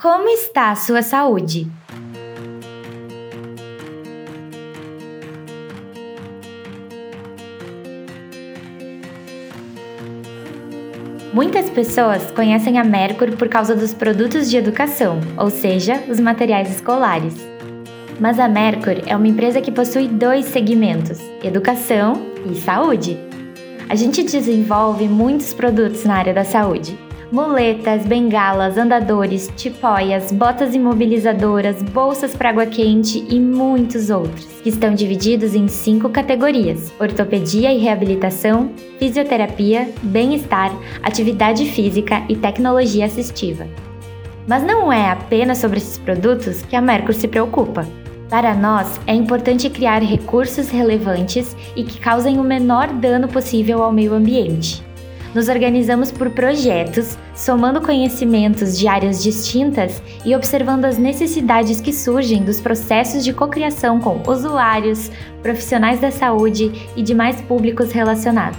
Como está a sua saúde? Muitas pessoas conhecem a Mercury por causa dos produtos de educação, ou seja, os materiais escolares. Mas a Mercury é uma empresa que possui dois segmentos: educação e saúde. A gente desenvolve muitos produtos na área da saúde, muletas, bengalas, andadores, tipóias, botas imobilizadoras, bolsas para água quente e muitos outros, que estão divididos em cinco categorias: ortopedia e reabilitação, fisioterapia, bem-estar, atividade física e tecnologia assistiva. Mas não é apenas sobre esses produtos que a Mercur se preocupa. Para nós, é importante criar recursos relevantes e que causem o menor dano possível ao meio ambiente. Nos organizamos por projetos, somando conhecimentos de áreas distintas e observando as necessidades que surgem dos processos de cocriação com usuários, profissionais da saúde e demais públicos relacionados.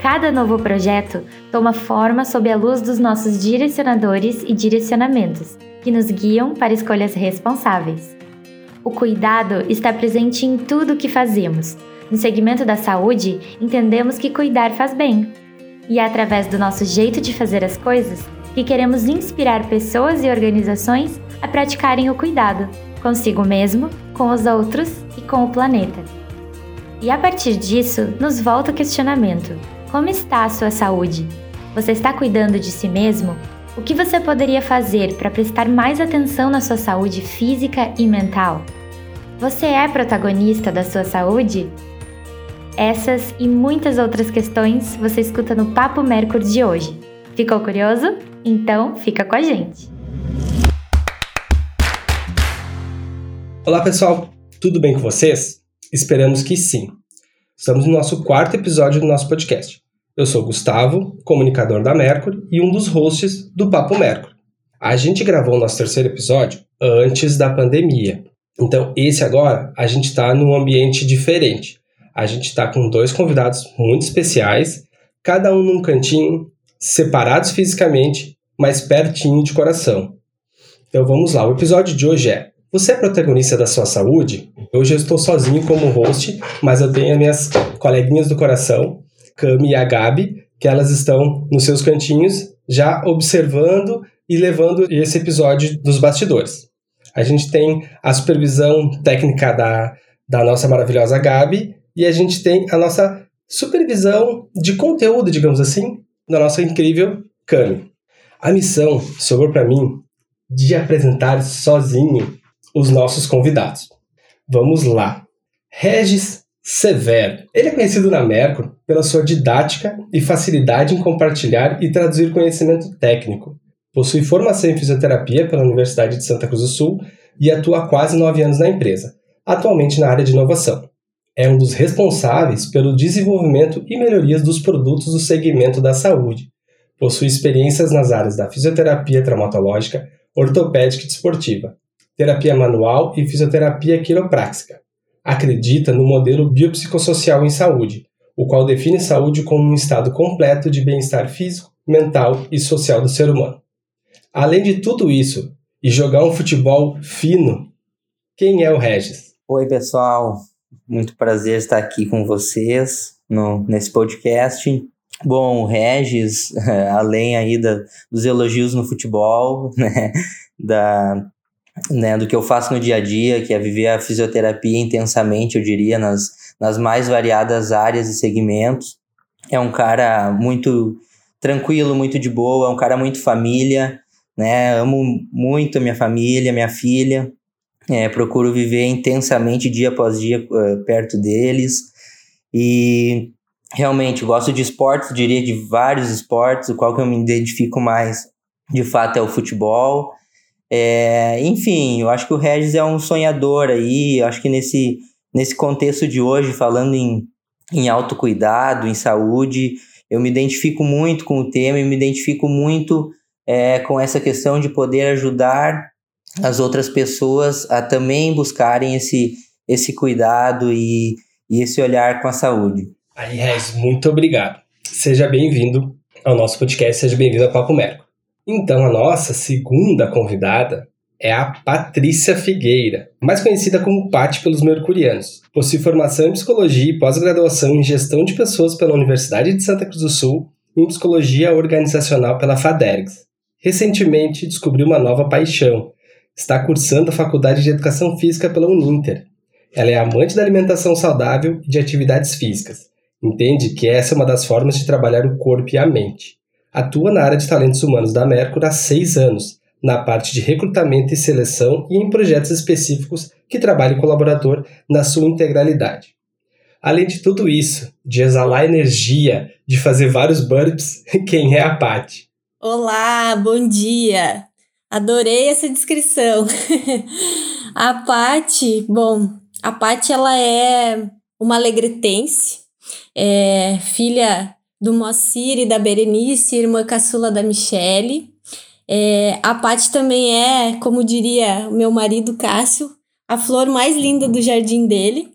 Cada novo projeto toma forma sob a luz dos nossos direcionadores e direcionamentos, que nos guiam para escolhas responsáveis. O cuidado está presente em tudo o que fazemos. No segmento da saúde, entendemos que cuidar faz bem, e é através do nosso jeito de fazer as coisas que queremos inspirar pessoas e organizações a praticarem o cuidado consigo mesmo, com os outros e com o planeta. E a partir disso, nos volta o questionamento: como está a sua saúde? Você está cuidando de si mesmo? O que você poderia fazer para prestar mais atenção na sua saúde física e mental? Você é protagonista da sua saúde? Essas e muitas outras questões você escuta no Papo Mercury de hoje. Ficou curioso? Então fica com a gente! Olá pessoal, tudo bem com vocês? Esperamos que sim. Estamos no nosso quarto episódio do nosso podcast. Eu sou Gustavo, comunicador da Mercury e um dos hosts do Papo Mercury. A gente gravou o nosso terceiro episódio antes da pandemia. Então, esse agora, a gente está num ambiente diferente a gente está com dois convidados muito especiais, cada um num cantinho, separados fisicamente, mas pertinho de coração. Então vamos lá, o episódio de hoje é Você é protagonista da sua saúde? Hoje eu estou sozinho como host, mas eu tenho as minhas coleguinhas do coração, Cami e a Gabi, que elas estão nos seus cantinhos, já observando e levando esse episódio dos bastidores. A gente tem a supervisão técnica da, da nossa maravilhosa Gabi e a gente tem a nossa supervisão de conteúdo, digamos assim, da nossa incrível Cami. A missão sobrou para mim de apresentar sozinho os nossos convidados. Vamos lá. Regis Severo. Ele é conhecido na Mercur pela sua didática e facilidade em compartilhar e traduzir conhecimento técnico. Possui formação em fisioterapia pela Universidade de Santa Cruz do Sul e atua há quase nove anos na empresa, atualmente na área de inovação é um dos responsáveis pelo desenvolvimento e melhorias dos produtos do segmento da saúde. Possui experiências nas áreas da fisioterapia traumatológica, ortopédica e desportiva, terapia manual e fisioterapia quiropráxica. Acredita no modelo biopsicossocial em saúde, o qual define saúde como um estado completo de bem-estar físico, mental e social do ser humano. Além de tudo isso, e jogar um futebol fino, quem é o Regis? Oi, pessoal. Muito prazer estar aqui com vocês no, nesse podcast. Bom, o Regis, além aí da, dos elogios no futebol, né, da, né, do que eu faço no dia a dia, que é viver a fisioterapia intensamente, eu diria, nas, nas mais variadas áreas e segmentos. É um cara muito tranquilo, muito de boa, é um cara muito família, né? Amo muito a minha família, minha filha. É, procuro viver intensamente dia após dia uh, perto deles. E realmente gosto de esportes, diria de vários esportes, o qual que eu me identifico mais de fato é o futebol. É, enfim, eu acho que o Regis é um sonhador aí, eu acho que nesse, nesse contexto de hoje, falando em, em autocuidado, em saúde, eu me identifico muito com o tema e me identifico muito é, com essa questão de poder ajudar as outras pessoas a também buscarem esse, esse cuidado e, e esse olhar com a saúde. Rez, muito obrigado. Seja bem-vindo ao nosso podcast, seja bem-vindo ao Papo Merco. Então, a nossa segunda convidada é a Patrícia Figueira, mais conhecida como Pati pelos mercurianos. Possui formação em psicologia e pós-graduação em gestão de pessoas pela Universidade de Santa Cruz do Sul e em psicologia organizacional pela FADERGS. Recentemente descobriu uma nova paixão. Está cursando a Faculdade de Educação Física pela Uninter. Ela é amante da alimentação saudável e de atividades físicas. Entende que essa é uma das formas de trabalhar o corpo e a mente. Atua na área de talentos humanos da Mercury há seis anos, na parte de recrutamento e seleção e em projetos específicos que trabalham o colaborador na sua integralidade. Além de tudo isso, de exalar energia, de fazer vários burps, quem é a Paty? Olá, bom dia! Adorei essa descrição. a Paty, bom, a Paty ela é uma alegretense, é filha do Moacir e da Berenice, irmã caçula da Michele. É, a Paty também é, como diria o meu marido Cássio, a flor mais linda do jardim dele.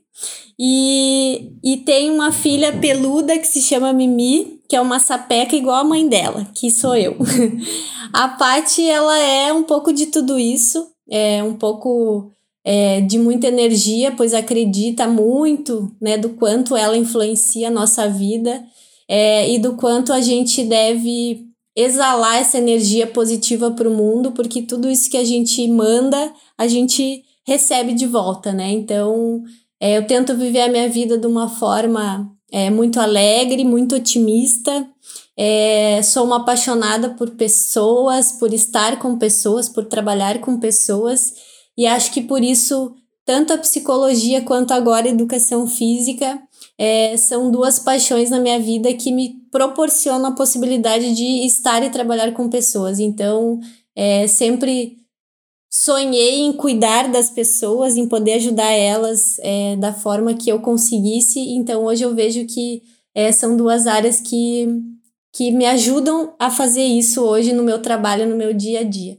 E, e tem uma filha peluda que se chama Mimi, que é uma sapeca igual a mãe dela, que sou eu. a Paty, ela é um pouco de tudo isso, é um pouco é, de muita energia, pois acredita muito né, do quanto ela influencia a nossa vida é, e do quanto a gente deve exalar essa energia positiva para o mundo, porque tudo isso que a gente manda, a gente recebe de volta, né? Então, é, eu tento viver a minha vida de uma forma é, muito alegre, muito otimista. É, sou uma apaixonada por pessoas, por estar com pessoas, por trabalhar com pessoas, e acho que por isso, tanto a psicologia quanto agora a educação física é, são duas paixões na minha vida que me proporcionam a possibilidade de estar e trabalhar com pessoas. Então, é, sempre sonhei em cuidar das pessoas, em poder ajudar elas é, da forma que eu conseguisse. Então, hoje eu vejo que é, são duas áreas que, que me ajudam a fazer isso hoje no meu trabalho, no meu dia a dia.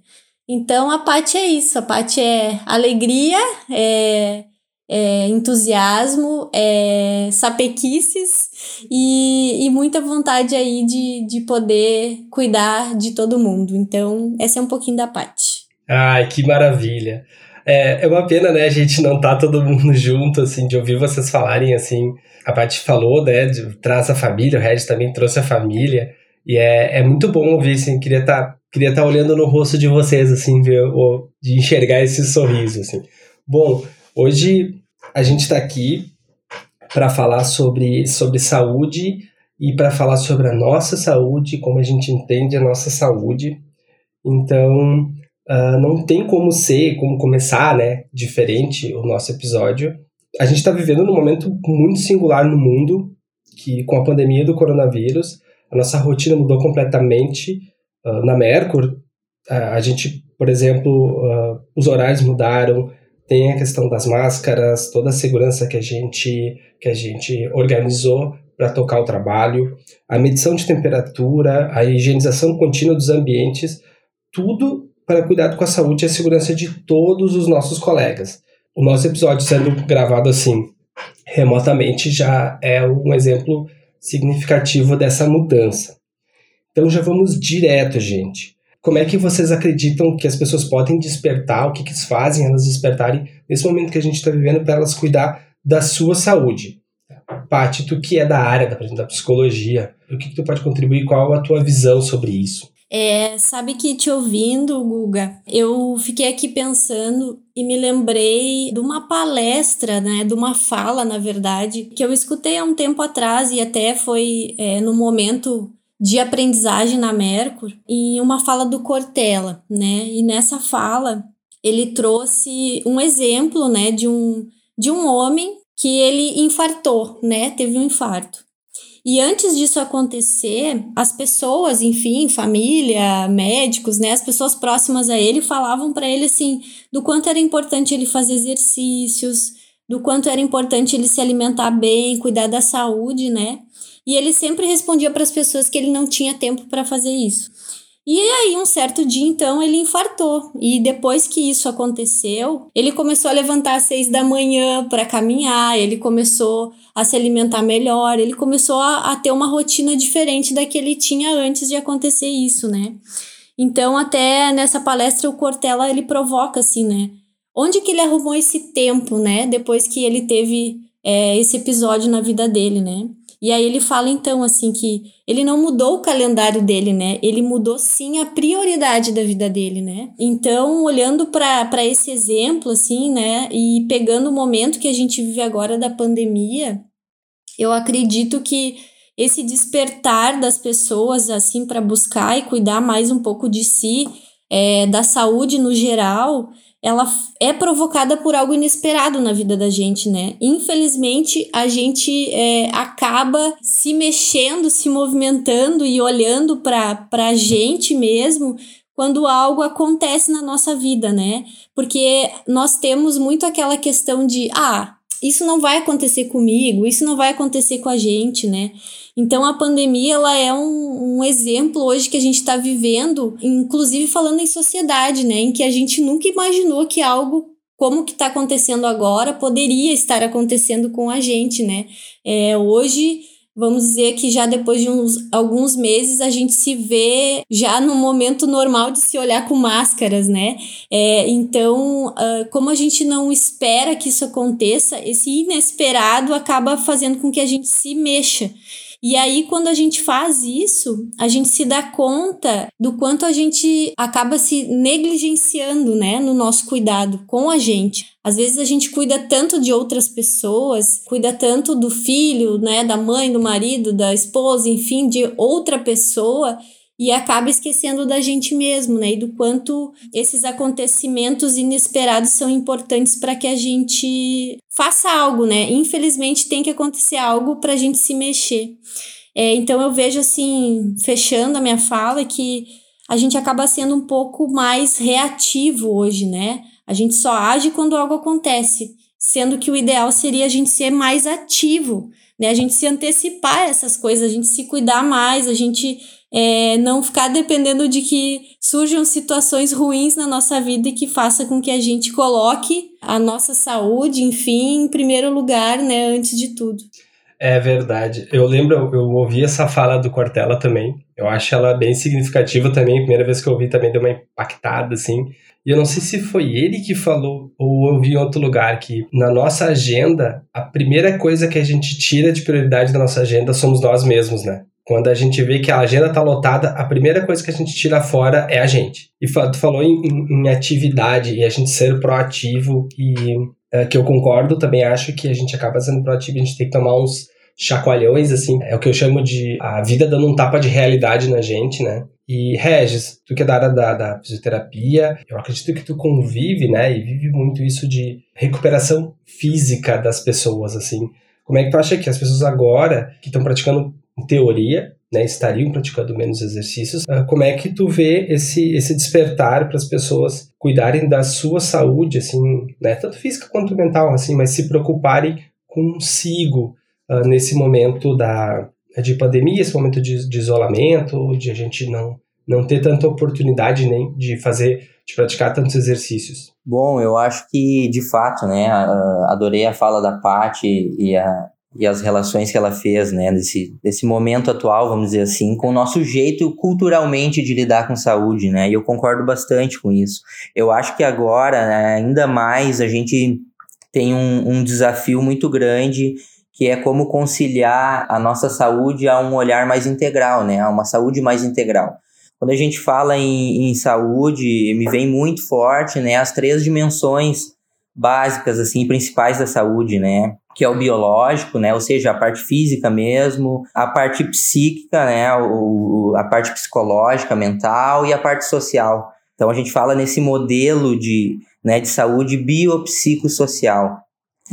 Então, a parte é isso. A parte é alegria, é é, entusiasmo, é, sapequices e, e muita vontade aí de, de poder cuidar de todo mundo. Então, essa é um pouquinho da parte. Ai, que maravilha! É, é uma pena, né, a gente não tá todo mundo junto, assim, de ouvir vocês falarem, assim, a Paty falou, né, de, traz a família, o Regis também trouxe a família, e é, é muito bom ouvir, assim, queria estar tá, queria tá olhando no rosto de vocês, assim, ver, ou, de enxergar esse sorriso, assim. Bom, Hoje a gente está aqui para falar sobre, sobre saúde e para falar sobre a nossa saúde, como a gente entende a nossa saúde. Então, uh, não tem como ser, como começar, né, diferente o nosso episódio. A gente está vivendo num momento muito singular no mundo, que com a pandemia do coronavírus, a nossa rotina mudou completamente. Uh, na Mercur, uh, a gente, por exemplo, os horários mudaram, tem a questão das máscaras, toda a segurança que a gente, que a gente organizou para tocar o trabalho, a medição de temperatura, a higienização contínua dos ambientes, tudo para cuidar com a saúde e a segurança de todos os nossos colegas. O nosso episódio sendo gravado assim remotamente já é um exemplo significativo dessa mudança. Então já vamos direto, gente. Como é que vocês acreditam que as pessoas podem despertar, o que, que eles fazem elas despertarem nesse momento que a gente está vivendo para elas cuidar da sua saúde? Paty, tu que é da área da, da psicologia, o que, que tu pode contribuir? Qual a tua visão sobre isso? É, sabe que te ouvindo, Guga, eu fiquei aqui pensando e me lembrei de uma palestra, né, de uma fala, na verdade, que eu escutei há um tempo atrás e até foi é, no momento de aprendizagem na Mercur em uma fala do Cortella, né? E nessa fala ele trouxe um exemplo, né, de um de um homem que ele infartou, né? Teve um infarto. E antes disso acontecer, as pessoas, enfim, família, médicos, né, as pessoas próximas a ele falavam para ele assim, do quanto era importante ele fazer exercícios, do quanto era importante ele se alimentar bem, cuidar da saúde, né? E ele sempre respondia para as pessoas que ele não tinha tempo para fazer isso. E aí, um certo dia, então, ele infartou. E depois que isso aconteceu, ele começou a levantar às seis da manhã para caminhar, ele começou a se alimentar melhor, ele começou a, a ter uma rotina diferente da que ele tinha antes de acontecer isso, né? Então, até nessa palestra, o Cortella, ele provoca, assim, né? Onde que ele arrumou esse tempo, né? Depois que ele teve é, esse episódio na vida dele, né? E aí ele fala então assim que ele não mudou o calendário dele, né? Ele mudou sim a prioridade da vida dele, né? Então, olhando para esse exemplo assim, né, e pegando o momento que a gente vive agora da pandemia, eu acredito que esse despertar das pessoas assim para buscar e cuidar mais um pouco de si, é, da saúde no geral, ela é provocada por algo inesperado na vida da gente, né? Infelizmente, a gente é, acaba se mexendo, se movimentando e olhando para a gente mesmo quando algo acontece na nossa vida, né? Porque nós temos muito aquela questão de, ah, isso não vai acontecer comigo, isso não vai acontecer com a gente, né? Então a pandemia ela é um, um exemplo hoje que a gente está vivendo, inclusive falando em sociedade, né? Em que a gente nunca imaginou que algo como que está acontecendo agora poderia estar acontecendo com a gente, né? É, hoje vamos dizer que já depois de uns, alguns meses a gente se vê já no momento normal de se olhar com máscaras, né? É, então, uh, como a gente não espera que isso aconteça, esse inesperado acaba fazendo com que a gente se mexa. E aí, quando a gente faz isso, a gente se dá conta do quanto a gente acaba se negligenciando, né, no nosso cuidado com a gente. Às vezes a gente cuida tanto de outras pessoas, cuida tanto do filho, né, da mãe, do marido, da esposa, enfim, de outra pessoa, e acaba esquecendo da gente mesmo, né? E do quanto esses acontecimentos inesperados são importantes para que a gente faça algo, né? Infelizmente tem que acontecer algo para a gente se mexer. É, então eu vejo assim, fechando a minha fala, que a gente acaba sendo um pouco mais reativo hoje, né? A gente só age quando algo acontece, sendo que o ideal seria a gente ser mais ativo, né? A gente se antecipar a essas coisas, a gente se cuidar mais, a gente é, não ficar dependendo de que surjam situações ruins na nossa vida e que faça com que a gente coloque a nossa saúde, enfim, em primeiro lugar, né, antes de tudo. É verdade. Eu lembro, eu ouvi essa fala do Cortella também. Eu acho ela bem significativa também. A primeira vez que eu ouvi também deu uma impactada, assim. E eu não sei se foi ele que falou ou eu vi em outro lugar que na nossa agenda, a primeira coisa que a gente tira de prioridade da nossa agenda somos nós mesmos, né? Quando a gente vê que a agenda está lotada, a primeira coisa que a gente tira fora é a gente. E tu falou em, em, atividade e a gente ser proativo e é, que eu concordo, também acho que a gente acaba sendo proativo, a gente tem que tomar uns chacoalhões, assim, é o que eu chamo de a vida dando um tapa de realidade na gente, né? E Regis, tu que é da área da, da fisioterapia, eu acredito que tu convive, né, e vive muito isso de recuperação física das pessoas, assim. Como é que tu acha que as pessoas agora que estão praticando em teoria, né, estariam praticando menos exercícios, uh, como é que tu vê esse, esse despertar para as pessoas cuidarem da sua saúde, assim, né, tanto física quanto mental, assim, mas se preocuparem consigo uh, nesse momento da, de pandemia, esse momento de, de isolamento, de a gente não, não ter tanta oportunidade nem de fazer, de praticar tantos exercícios? Bom, eu acho que, de fato, né, adorei a fala da Paty e a, e as relações que ela fez, né, desse, desse momento atual, vamos dizer assim, com o nosso jeito culturalmente de lidar com saúde, né, e eu concordo bastante com isso. Eu acho que agora, né, ainda mais, a gente tem um, um desafio muito grande que é como conciliar a nossa saúde a um olhar mais integral, né, a uma saúde mais integral. Quando a gente fala em, em saúde, me vem muito forte, né, as três dimensões básicas, assim, principais da saúde, né, que é o biológico, né? Ou seja, a parte física mesmo, a parte psíquica, né? O, a parte psicológica, mental e a parte social. Então a gente fala nesse modelo de, né, de saúde biopsicossocial,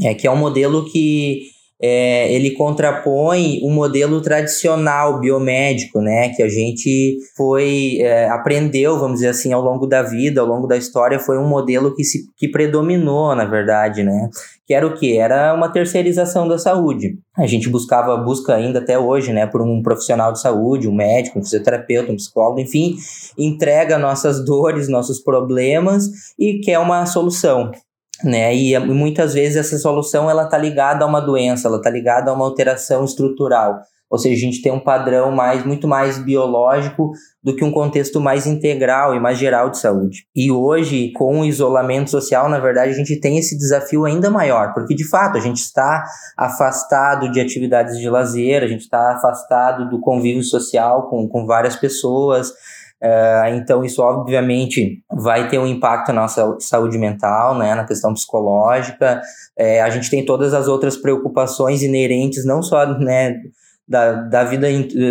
é, que é um modelo que é, ele contrapõe um modelo tradicional biomédico, né, que a gente foi é, aprendeu, vamos dizer assim, ao longo da vida, ao longo da história, foi um modelo que se que predominou, na verdade, né, que era o que era uma terceirização da saúde. A gente buscava, busca ainda até hoje, né, por um profissional de saúde, um médico, um fisioterapeuta, um psicólogo, enfim, entrega nossas dores, nossos problemas e quer uma solução né? E muitas vezes essa solução ela tá ligada a uma doença, ela tá ligada a uma alteração estrutural. Ou seja, a gente tem um padrão mais muito mais biológico do que um contexto mais integral e mais geral de saúde. E hoje, com o isolamento social, na verdade, a gente tem esse desafio ainda maior, porque de fato a gente está afastado de atividades de lazer, a gente está afastado do convívio social com, com várias pessoas. Uh, então, isso obviamente vai ter um impacto na nossa saúde mental, né, na questão psicológica. É, a gente tem todas as outras preocupações inerentes, não só né, da, da vida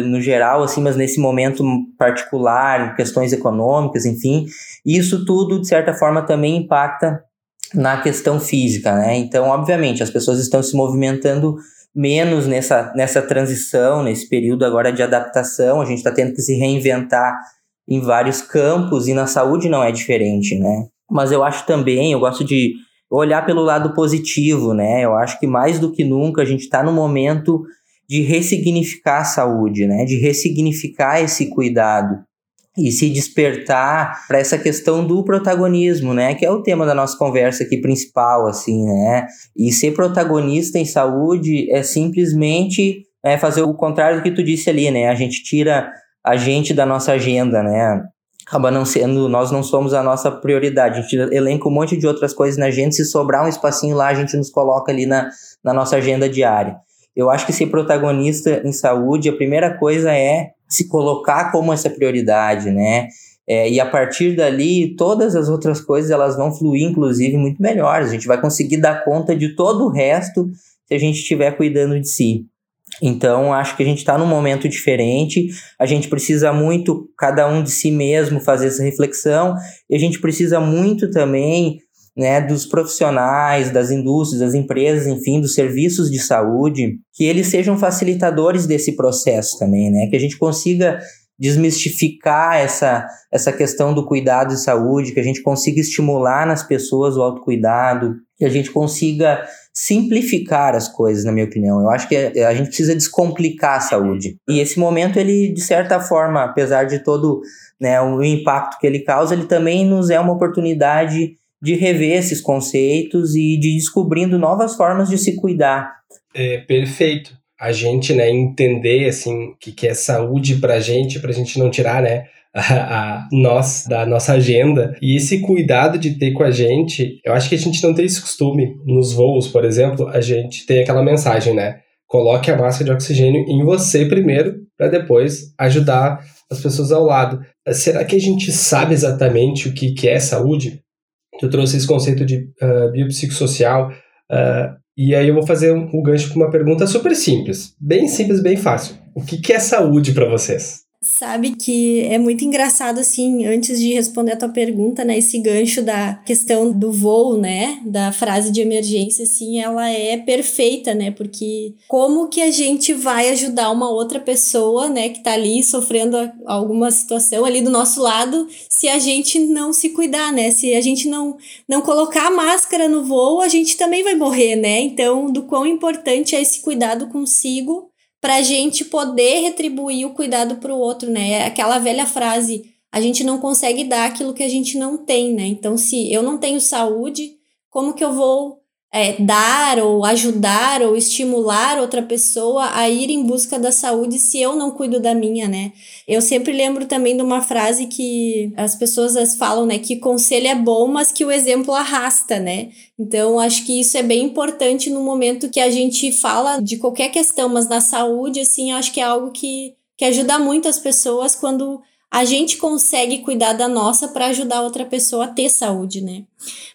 no geral, assim, mas nesse momento particular, questões econômicas, enfim, isso tudo, de certa forma, também impacta na questão física, né? Então, obviamente, as pessoas estão se movimentando menos nessa, nessa transição, nesse período agora de adaptação, a gente está tendo que se reinventar em vários campos e na saúde não é diferente, né? Mas eu acho também, eu gosto de olhar pelo lado positivo, né? Eu acho que mais do que nunca a gente está no momento de ressignificar a saúde, né? De ressignificar esse cuidado e se despertar para essa questão do protagonismo, né? Que é o tema da nossa conversa aqui principal, assim, né? E ser protagonista em saúde é simplesmente é, fazer o contrário do que tu disse ali, né? A gente tira a gente da nossa agenda, né? Acaba não sendo, nós não somos a nossa prioridade. A gente elenca um monte de outras coisas na agenda, se sobrar um espacinho lá, a gente nos coloca ali na, na nossa agenda diária. Eu acho que ser protagonista em saúde, a primeira coisa é se colocar como essa prioridade, né? É, e a partir dali, todas as outras coisas elas vão fluir, inclusive, muito melhores. A gente vai conseguir dar conta de todo o resto se a gente estiver cuidando de si. Então, acho que a gente está num momento diferente, a gente precisa muito, cada um de si mesmo, fazer essa reflexão, e a gente precisa muito também né, dos profissionais, das indústrias, das empresas, enfim, dos serviços de saúde, que eles sejam facilitadores desse processo também, né, que a gente consiga desmistificar essa, essa questão do cuidado de saúde, que a gente consiga estimular nas pessoas o autocuidado, que a gente consiga simplificar as coisas, na minha opinião. Eu acho que a gente precisa descomplicar a saúde. E esse momento, ele, de certa forma, apesar de todo né, o impacto que ele causa, ele também nos é uma oportunidade de rever esses conceitos e de descobrindo novas formas de se cuidar. É, perfeito. A gente, né, entender, assim, o que, que é saúde pra gente, pra gente não tirar, né, a, a, nós da nossa agenda. E esse cuidado de ter com a gente, eu acho que a gente não tem esse costume. Nos voos, por exemplo, a gente tem aquela mensagem, né? Coloque a máscara de oxigênio em você primeiro, para depois ajudar as pessoas ao lado. Será que a gente sabe exatamente o que, que é saúde? Eu trouxe esse conceito de uh, biopsicossocial. Uh, e aí eu vou fazer um, um gancho com uma pergunta super simples. Bem simples, bem fácil. O que, que é saúde para vocês? Sabe que é muito engraçado, assim, antes de responder a tua pergunta, né? Esse gancho da questão do voo, né? Da frase de emergência, assim, ela é perfeita, né? Porque como que a gente vai ajudar uma outra pessoa, né? Que tá ali sofrendo alguma situação ali do nosso lado, se a gente não se cuidar, né? Se a gente não, não colocar a máscara no voo, a gente também vai morrer, né? Então, do quão importante é esse cuidado consigo para a gente poder retribuir o cuidado para o outro, né? É aquela velha frase, a gente não consegue dar aquilo que a gente não tem, né? Então, se eu não tenho saúde, como que eu vou é, dar ou ajudar ou estimular outra pessoa a ir em busca da saúde se eu não cuido da minha, né? Eu sempre lembro também de uma frase que as pessoas falam, né? Que conselho é bom, mas que o exemplo arrasta, né? Então, acho que isso é bem importante no momento que a gente fala de qualquer questão, mas na saúde, assim, acho que é algo que, que ajuda muito as pessoas quando a gente consegue cuidar da nossa para ajudar outra pessoa a ter saúde, né?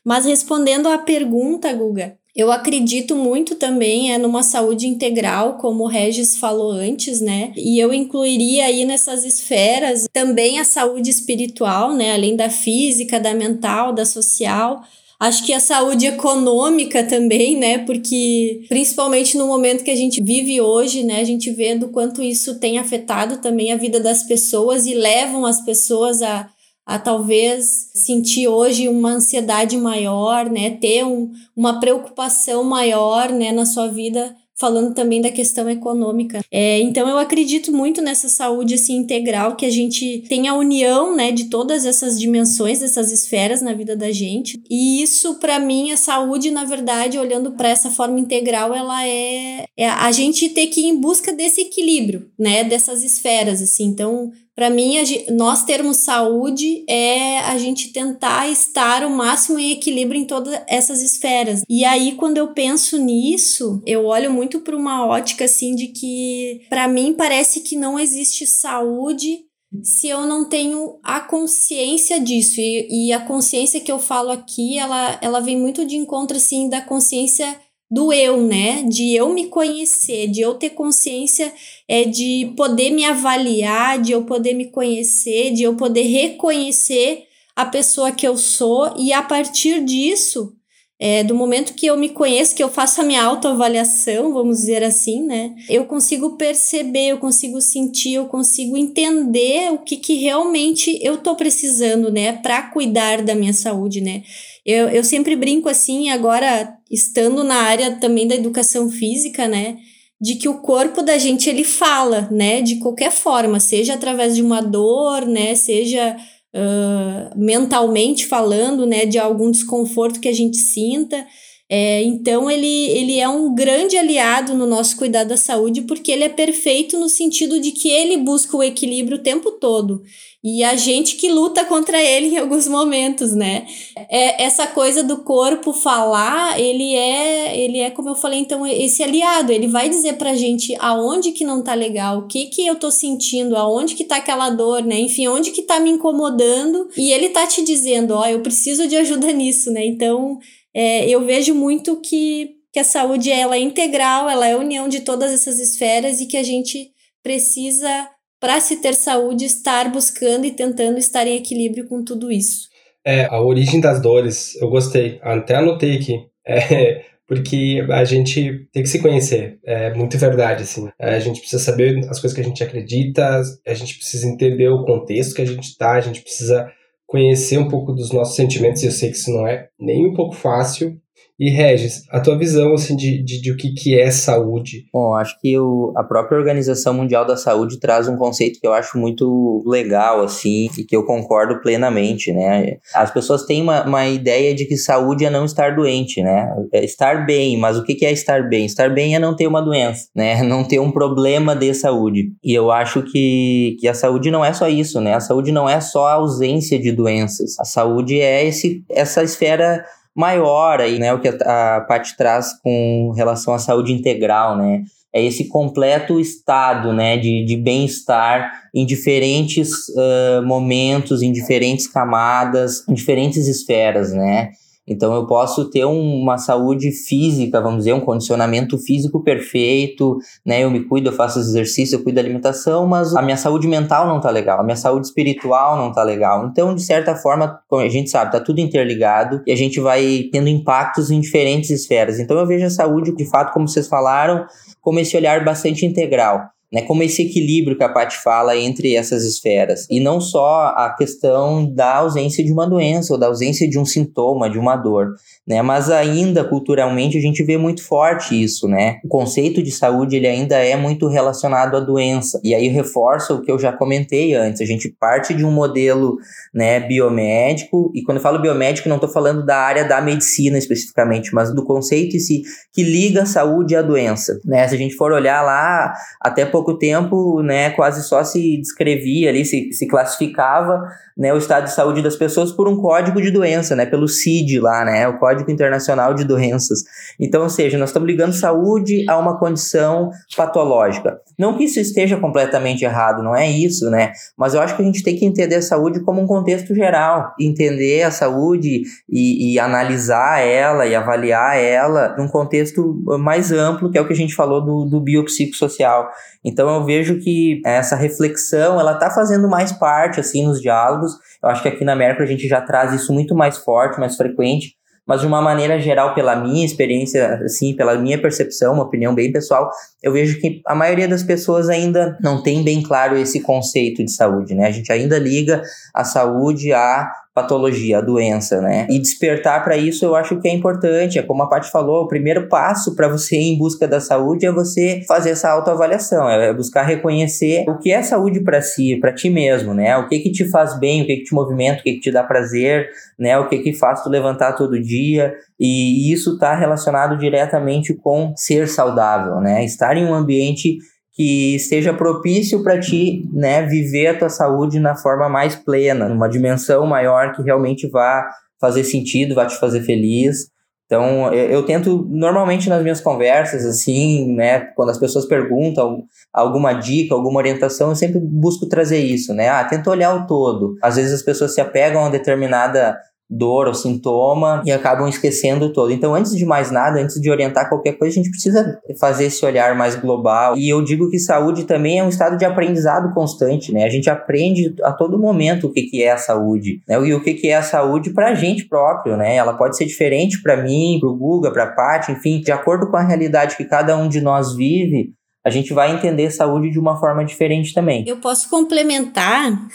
Mas respondendo à pergunta, Guga, eu acredito muito também é numa saúde integral, como o Regis falou antes, né? E eu incluiria aí nessas esferas também a saúde espiritual, né? Além da física, da mental, da social Acho que a saúde econômica também, né? Porque principalmente no momento que a gente vive hoje, né? A gente vê do quanto isso tem afetado também a vida das pessoas e levam as pessoas a, a talvez sentir hoje uma ansiedade maior, né? Ter um, uma preocupação maior, né? Na sua vida falando também da questão econômica. É, então eu acredito muito nessa saúde assim integral que a gente tem a união, né, de todas essas dimensões, dessas esferas na vida da gente. E isso para mim a saúde, na verdade, olhando para essa forma integral, ela é, é a gente ter que ir em busca desse equilíbrio, né, dessas esferas assim. Então, para mim, nós termos saúde é a gente tentar estar o máximo em equilíbrio em todas essas esferas. E aí, quando eu penso nisso, eu olho muito para uma ótica assim de que, para mim, parece que não existe saúde se eu não tenho a consciência disso. E, e a consciência que eu falo aqui, ela, ela vem muito de encontro assim da consciência do eu, né? De eu me conhecer, de eu ter consciência é de poder me avaliar, de eu poder me conhecer, de eu poder reconhecer a pessoa que eu sou e a partir disso, é, do momento que eu me conheço, que eu faço a minha autoavaliação, vamos dizer assim, né? Eu consigo perceber, eu consigo sentir, eu consigo entender o que, que realmente eu tô precisando, né? Para cuidar da minha saúde, né? Eu, eu sempre brinco assim, agora estando na área também da educação física, né? De que o corpo da gente ele fala, né? De qualquer forma, seja através de uma dor, né? Seja uh, mentalmente falando, né? De algum desconforto que a gente sinta. É, então ele, ele é um grande aliado no nosso cuidado da saúde porque ele é perfeito no sentido de que ele busca o equilíbrio o tempo todo e a gente que luta contra ele em alguns momentos, né? É, essa coisa do corpo falar, ele é, ele é como eu falei, então esse aliado, ele vai dizer pra gente aonde que não tá legal, o que que eu tô sentindo, aonde que tá aquela dor, né? Enfim, onde que tá me incomodando, e ele tá te dizendo, ó, oh, eu preciso de ajuda nisso, né? Então, é, eu vejo muito que que a saúde ela é integral, ela é a união de todas essas esferas e que a gente precisa para se ter saúde, estar buscando e tentando estar em equilíbrio com tudo isso. É, a origem das dores, eu gostei, até anotei aqui. É, porque a gente tem que se conhecer, é muito verdade, assim. É, a gente precisa saber as coisas que a gente acredita, a gente precisa entender o contexto que a gente está, a gente precisa conhecer um pouco dos nossos sentimentos, eu sei que isso não é nem um pouco fácil, e Regis, a tua visão assim, de, de, de o que, que é saúde? Bom, acho que o, a própria Organização Mundial da Saúde traz um conceito que eu acho muito legal, assim, e que eu concordo plenamente, né? As pessoas têm uma, uma ideia de que saúde é não estar doente, né? É estar bem, mas o que, que é estar bem? Estar bem é não ter uma doença, né? Não ter um problema de saúde. E eu acho que, que a saúde não é só isso, né? A saúde não é só a ausência de doenças. A saúde é esse, essa esfera maior aí, né, o que a, a Paty traz com relação à saúde integral, né, é esse completo estado, né, de, de bem-estar em diferentes uh, momentos, em diferentes camadas, em diferentes esferas, né, então eu posso ter uma saúde física, vamos dizer, um condicionamento físico perfeito, né? Eu me cuido, eu faço exercício, eu cuido da alimentação, mas a minha saúde mental não tá legal, a minha saúde espiritual não tá legal. Então, de certa forma, como a gente sabe, tá tudo interligado e a gente vai tendo impactos em diferentes esferas. Então eu vejo a saúde, de fato, como vocês falaram, como esse olhar bastante integral né, como esse equilíbrio que a Paty fala entre essas esferas. E não só a questão da ausência de uma doença ou da ausência de um sintoma, de uma dor, né, mas ainda culturalmente a gente vê muito forte isso, né? O conceito de saúde ele ainda é muito relacionado à doença. E aí reforça o que eu já comentei antes, a gente parte de um modelo, né, biomédico, e quando eu falo biomédico não estou falando da área da medicina especificamente, mas do conceito em si que liga a saúde à doença, né? Se a gente for olhar lá até pouco tempo, né, quase só se descrevia ali, se, se classificava, né, o estado de saúde das pessoas por um código de doença, né, pelo CID lá, né, o Código Internacional de Doenças. Então, ou seja, nós estamos ligando saúde a uma condição patológica. Não que isso esteja completamente errado, não é isso, né, mas eu acho que a gente tem que entender a saúde como um contexto geral, entender a saúde e, e analisar ela e avaliar ela num contexto mais amplo, que é o que a gente falou do, do biopsicossocial. Então eu vejo que essa reflexão, ela tá fazendo mais parte, assim, nos diálogos. Eu acho que aqui na América a gente já traz isso muito mais forte, mais frequente, mas de uma maneira geral, pela minha experiência, assim, pela minha percepção, uma opinião bem pessoal, eu vejo que a maioria das pessoas ainda não tem bem claro esse conceito de saúde, né? A gente ainda liga a saúde a patologia, a doença, né? E despertar para isso eu acho que é importante. É como a Paty falou, o primeiro passo para você ir em busca da saúde é você fazer essa autoavaliação, é buscar reconhecer o que é saúde para si, para ti mesmo, né? O que que te faz bem, o que que te movimenta, o que que te dá prazer, né? O que que faz tu levantar todo dia. E isso está relacionado diretamente com ser saudável, né? Estar em um ambiente que seja propício para ti, né, viver a tua saúde na forma mais plena, numa dimensão maior que realmente vá fazer sentido, vá te fazer feliz. Então, eu, eu, tento, normalmente nas minhas conversas, assim, né, quando as pessoas perguntam alguma dica, alguma orientação, eu sempre busco trazer isso, né? Ah, tenta olhar o todo. Às vezes as pessoas se apegam a determinada dor ou sintoma e acabam esquecendo todo. Então, antes de mais nada, antes de orientar qualquer coisa, a gente precisa fazer esse olhar mais global. E eu digo que saúde também é um estado de aprendizado constante, né? A gente aprende a todo momento o que, que é a saúde, né? E o que, que é a saúde para a gente próprio, né? Ela pode ser diferente para mim, para o Guga, para a Paty, enfim, de acordo com a realidade que cada um de nós vive, a gente vai entender saúde de uma forma diferente também. Eu posso complementar.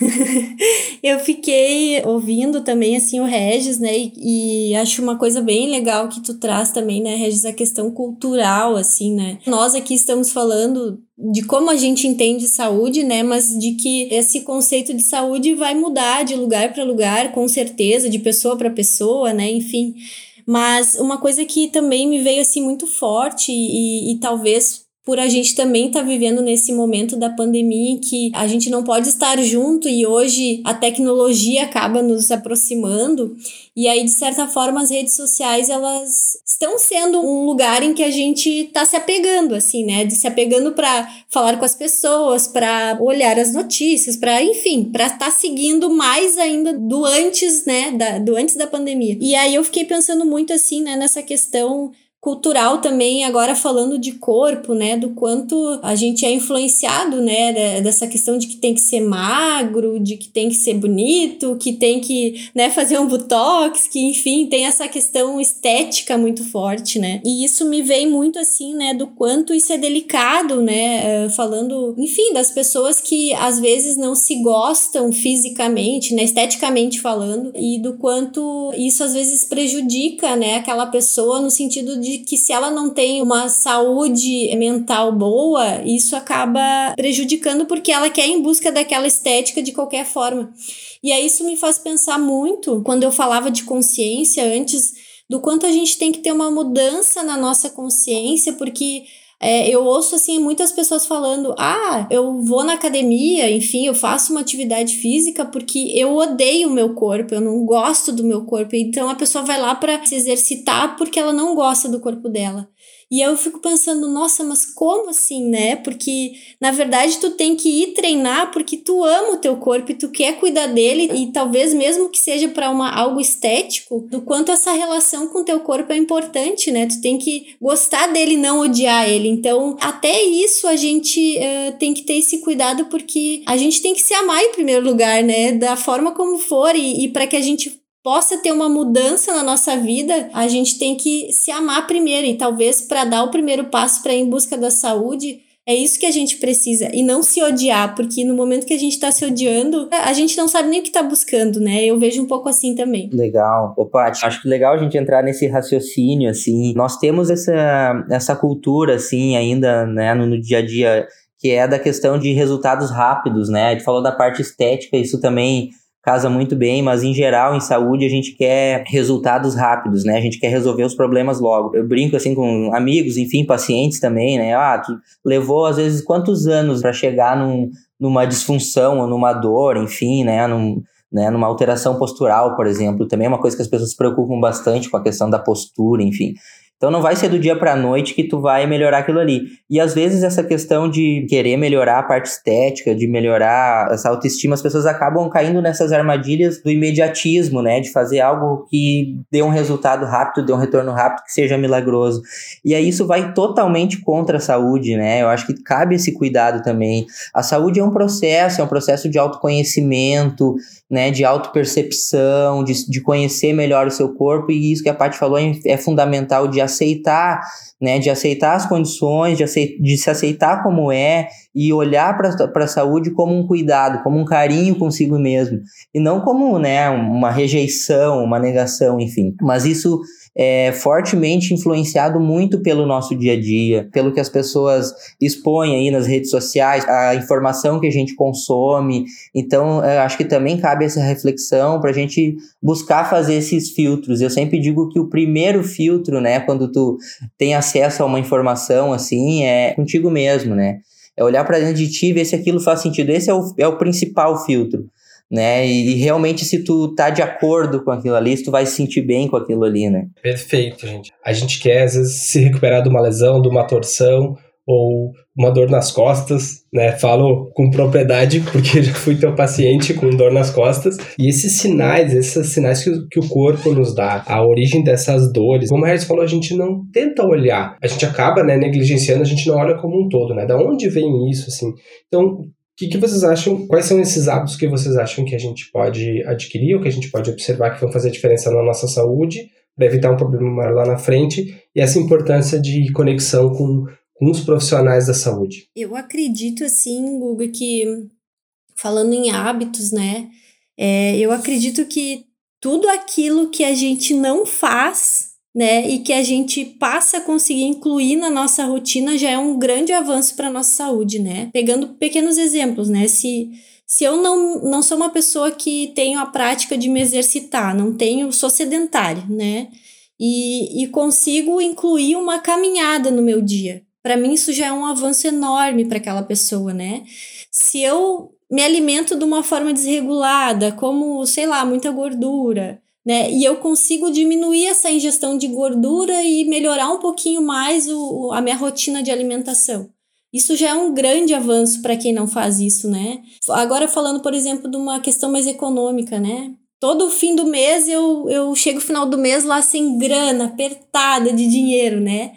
eu fiquei ouvindo também assim o Regis, né? E, e, acho uma coisa bem legal que tu traz também, né, Regis, a questão cultural, assim, né? Nós aqui estamos falando de como a gente entende saúde, né? Mas de que esse conceito de saúde vai mudar de lugar para lugar, com certeza, de pessoa para pessoa, né? Enfim. Mas uma coisa que também me veio assim muito forte e, e talvez por a gente também estar tá vivendo nesse momento da pandemia em que a gente não pode estar junto e hoje a tecnologia acaba nos aproximando. E aí de certa forma as redes sociais elas estão sendo um lugar em que a gente está se apegando assim, né, de se apegando para falar com as pessoas, para olhar as notícias, para enfim, para estar tá seguindo mais ainda do antes, né, da, do antes da pandemia. E aí eu fiquei pensando muito assim, né, nessa questão cultural também, agora falando de corpo, né, do quanto a gente é influenciado, né, dessa questão de que tem que ser magro, de que tem que ser bonito, que tem que, né, fazer um botox, que enfim, tem essa questão estética muito forte, né? E isso me vem muito assim, né, do quanto isso é delicado, né, eh, falando, enfim, das pessoas que às vezes não se gostam fisicamente, né, esteticamente falando, e do quanto isso às vezes prejudica, né, aquela pessoa no sentido de que se ela não tem uma saúde mental boa, isso acaba prejudicando porque ela quer ir em busca daquela estética de qualquer forma. E aí isso me faz pensar muito quando eu falava de consciência antes do quanto a gente tem que ter uma mudança na nossa consciência, porque é, eu ouço assim muitas pessoas falando: ah, eu vou na academia, enfim, eu faço uma atividade física porque eu odeio o meu corpo, eu não gosto do meu corpo. Então a pessoa vai lá para se exercitar porque ela não gosta do corpo dela. E eu fico pensando, nossa, mas como assim, né? Porque na verdade tu tem que ir treinar porque tu ama o teu corpo e tu quer cuidar dele e talvez mesmo que seja para uma algo estético, do quanto essa relação com o teu corpo é importante, né? Tu tem que gostar dele, não odiar ele. Então, até isso a gente uh, tem que ter esse cuidado porque a gente tem que se amar em primeiro lugar, né? Da forma como for e, e para que a gente possa ter uma mudança na nossa vida, a gente tem que se amar primeiro e talvez para dar o primeiro passo para ir em busca da saúde, é isso que a gente precisa e não se odiar, porque no momento que a gente tá se odiando, a gente não sabe nem o que tá buscando, né? Eu vejo um pouco assim também. Legal. Ô, Paty, acho que legal a gente entrar nesse raciocínio, assim. Nós temos essa, essa cultura, assim, ainda, né, no, no dia a dia, que é da questão de resultados rápidos, né? A gente falou da parte estética, isso também casa muito bem, mas em geral, em saúde, a gente quer resultados rápidos, né? A gente quer resolver os problemas logo. Eu brinco assim com amigos, enfim, pacientes também, né? Ah, tu levou às vezes quantos anos para chegar num, numa disfunção ou numa dor, enfim, né? Num, né, numa alteração postural, por exemplo, também é uma coisa que as pessoas se preocupam bastante com a questão da postura, enfim. Então não vai ser do dia para a noite que tu vai melhorar aquilo ali. E às vezes essa questão de querer melhorar a parte estética, de melhorar essa autoestima, as pessoas acabam caindo nessas armadilhas do imediatismo, né, de fazer algo que dê um resultado rápido, dê um retorno rápido, que seja milagroso. E aí isso vai totalmente contra a saúde, né? Eu acho que cabe esse cuidado também. A saúde é um processo, é um processo de autoconhecimento, né, de autopercepção, de, de conhecer melhor o seu corpo, e isso que a Paty falou é, é fundamental de aceitar, né, de aceitar as condições, de, de se aceitar como é e olhar para a saúde como um cuidado, como um carinho consigo mesmo, e não como, né, uma rejeição, uma negação, enfim. Mas isso é fortemente influenciado muito pelo nosso dia a dia, pelo que as pessoas expõem aí nas redes sociais, a informação que a gente consome. Então, acho que também cabe essa reflexão para a gente buscar fazer esses filtros. Eu sempre digo que o primeiro filtro, né, quando tu tem acesso a uma informação assim, é contigo mesmo, né? É olhar para dentro de ti e ver se aquilo faz sentido. Esse é o, é o principal filtro né? E, e, realmente se tu tá de acordo com aquilo ali, se tu vai se sentir bem com aquilo ali, né? Perfeito, gente. A gente quer às vezes se recuperar de uma lesão, de uma torção ou uma dor nas costas, né? Falo com propriedade porque já fui teu paciente com dor nas costas. E esses sinais, esses sinais que, que o corpo nos dá, a origem dessas dores, como a Harris falou, a gente não tenta olhar. A gente acaba, né, negligenciando, a gente não olha como um todo, né? Da onde vem isso, assim? Então, que, que, vocês acham? Quais são esses hábitos que vocês acham que a gente pode adquirir ou que a gente pode observar que vão fazer diferença na nossa saúde para evitar um problema maior lá na frente e essa importância de conexão com, com os profissionais da saúde? Eu acredito, assim, Guga, que falando em hábitos, né? É, eu acredito que tudo aquilo que a gente não faz né, e que a gente passa a conseguir incluir na nossa rotina já é um grande avanço para nossa saúde, né? Pegando pequenos exemplos, né? Se se eu não, não sou uma pessoa que tenho a prática de me exercitar, não tenho, sou sedentária, né? E, e consigo incluir uma caminhada no meu dia. Para mim, isso já é um avanço enorme para aquela pessoa, né? Se eu me alimento de uma forma desregulada, como, sei lá, muita gordura, né? E eu consigo diminuir essa ingestão de gordura e melhorar um pouquinho mais o, a minha rotina de alimentação. Isso já é um grande avanço para quem não faz isso, né? Agora falando, por exemplo, de uma questão mais econômica, né? Todo fim do mês eu, eu chego final do mês lá sem grana, apertada de dinheiro, né?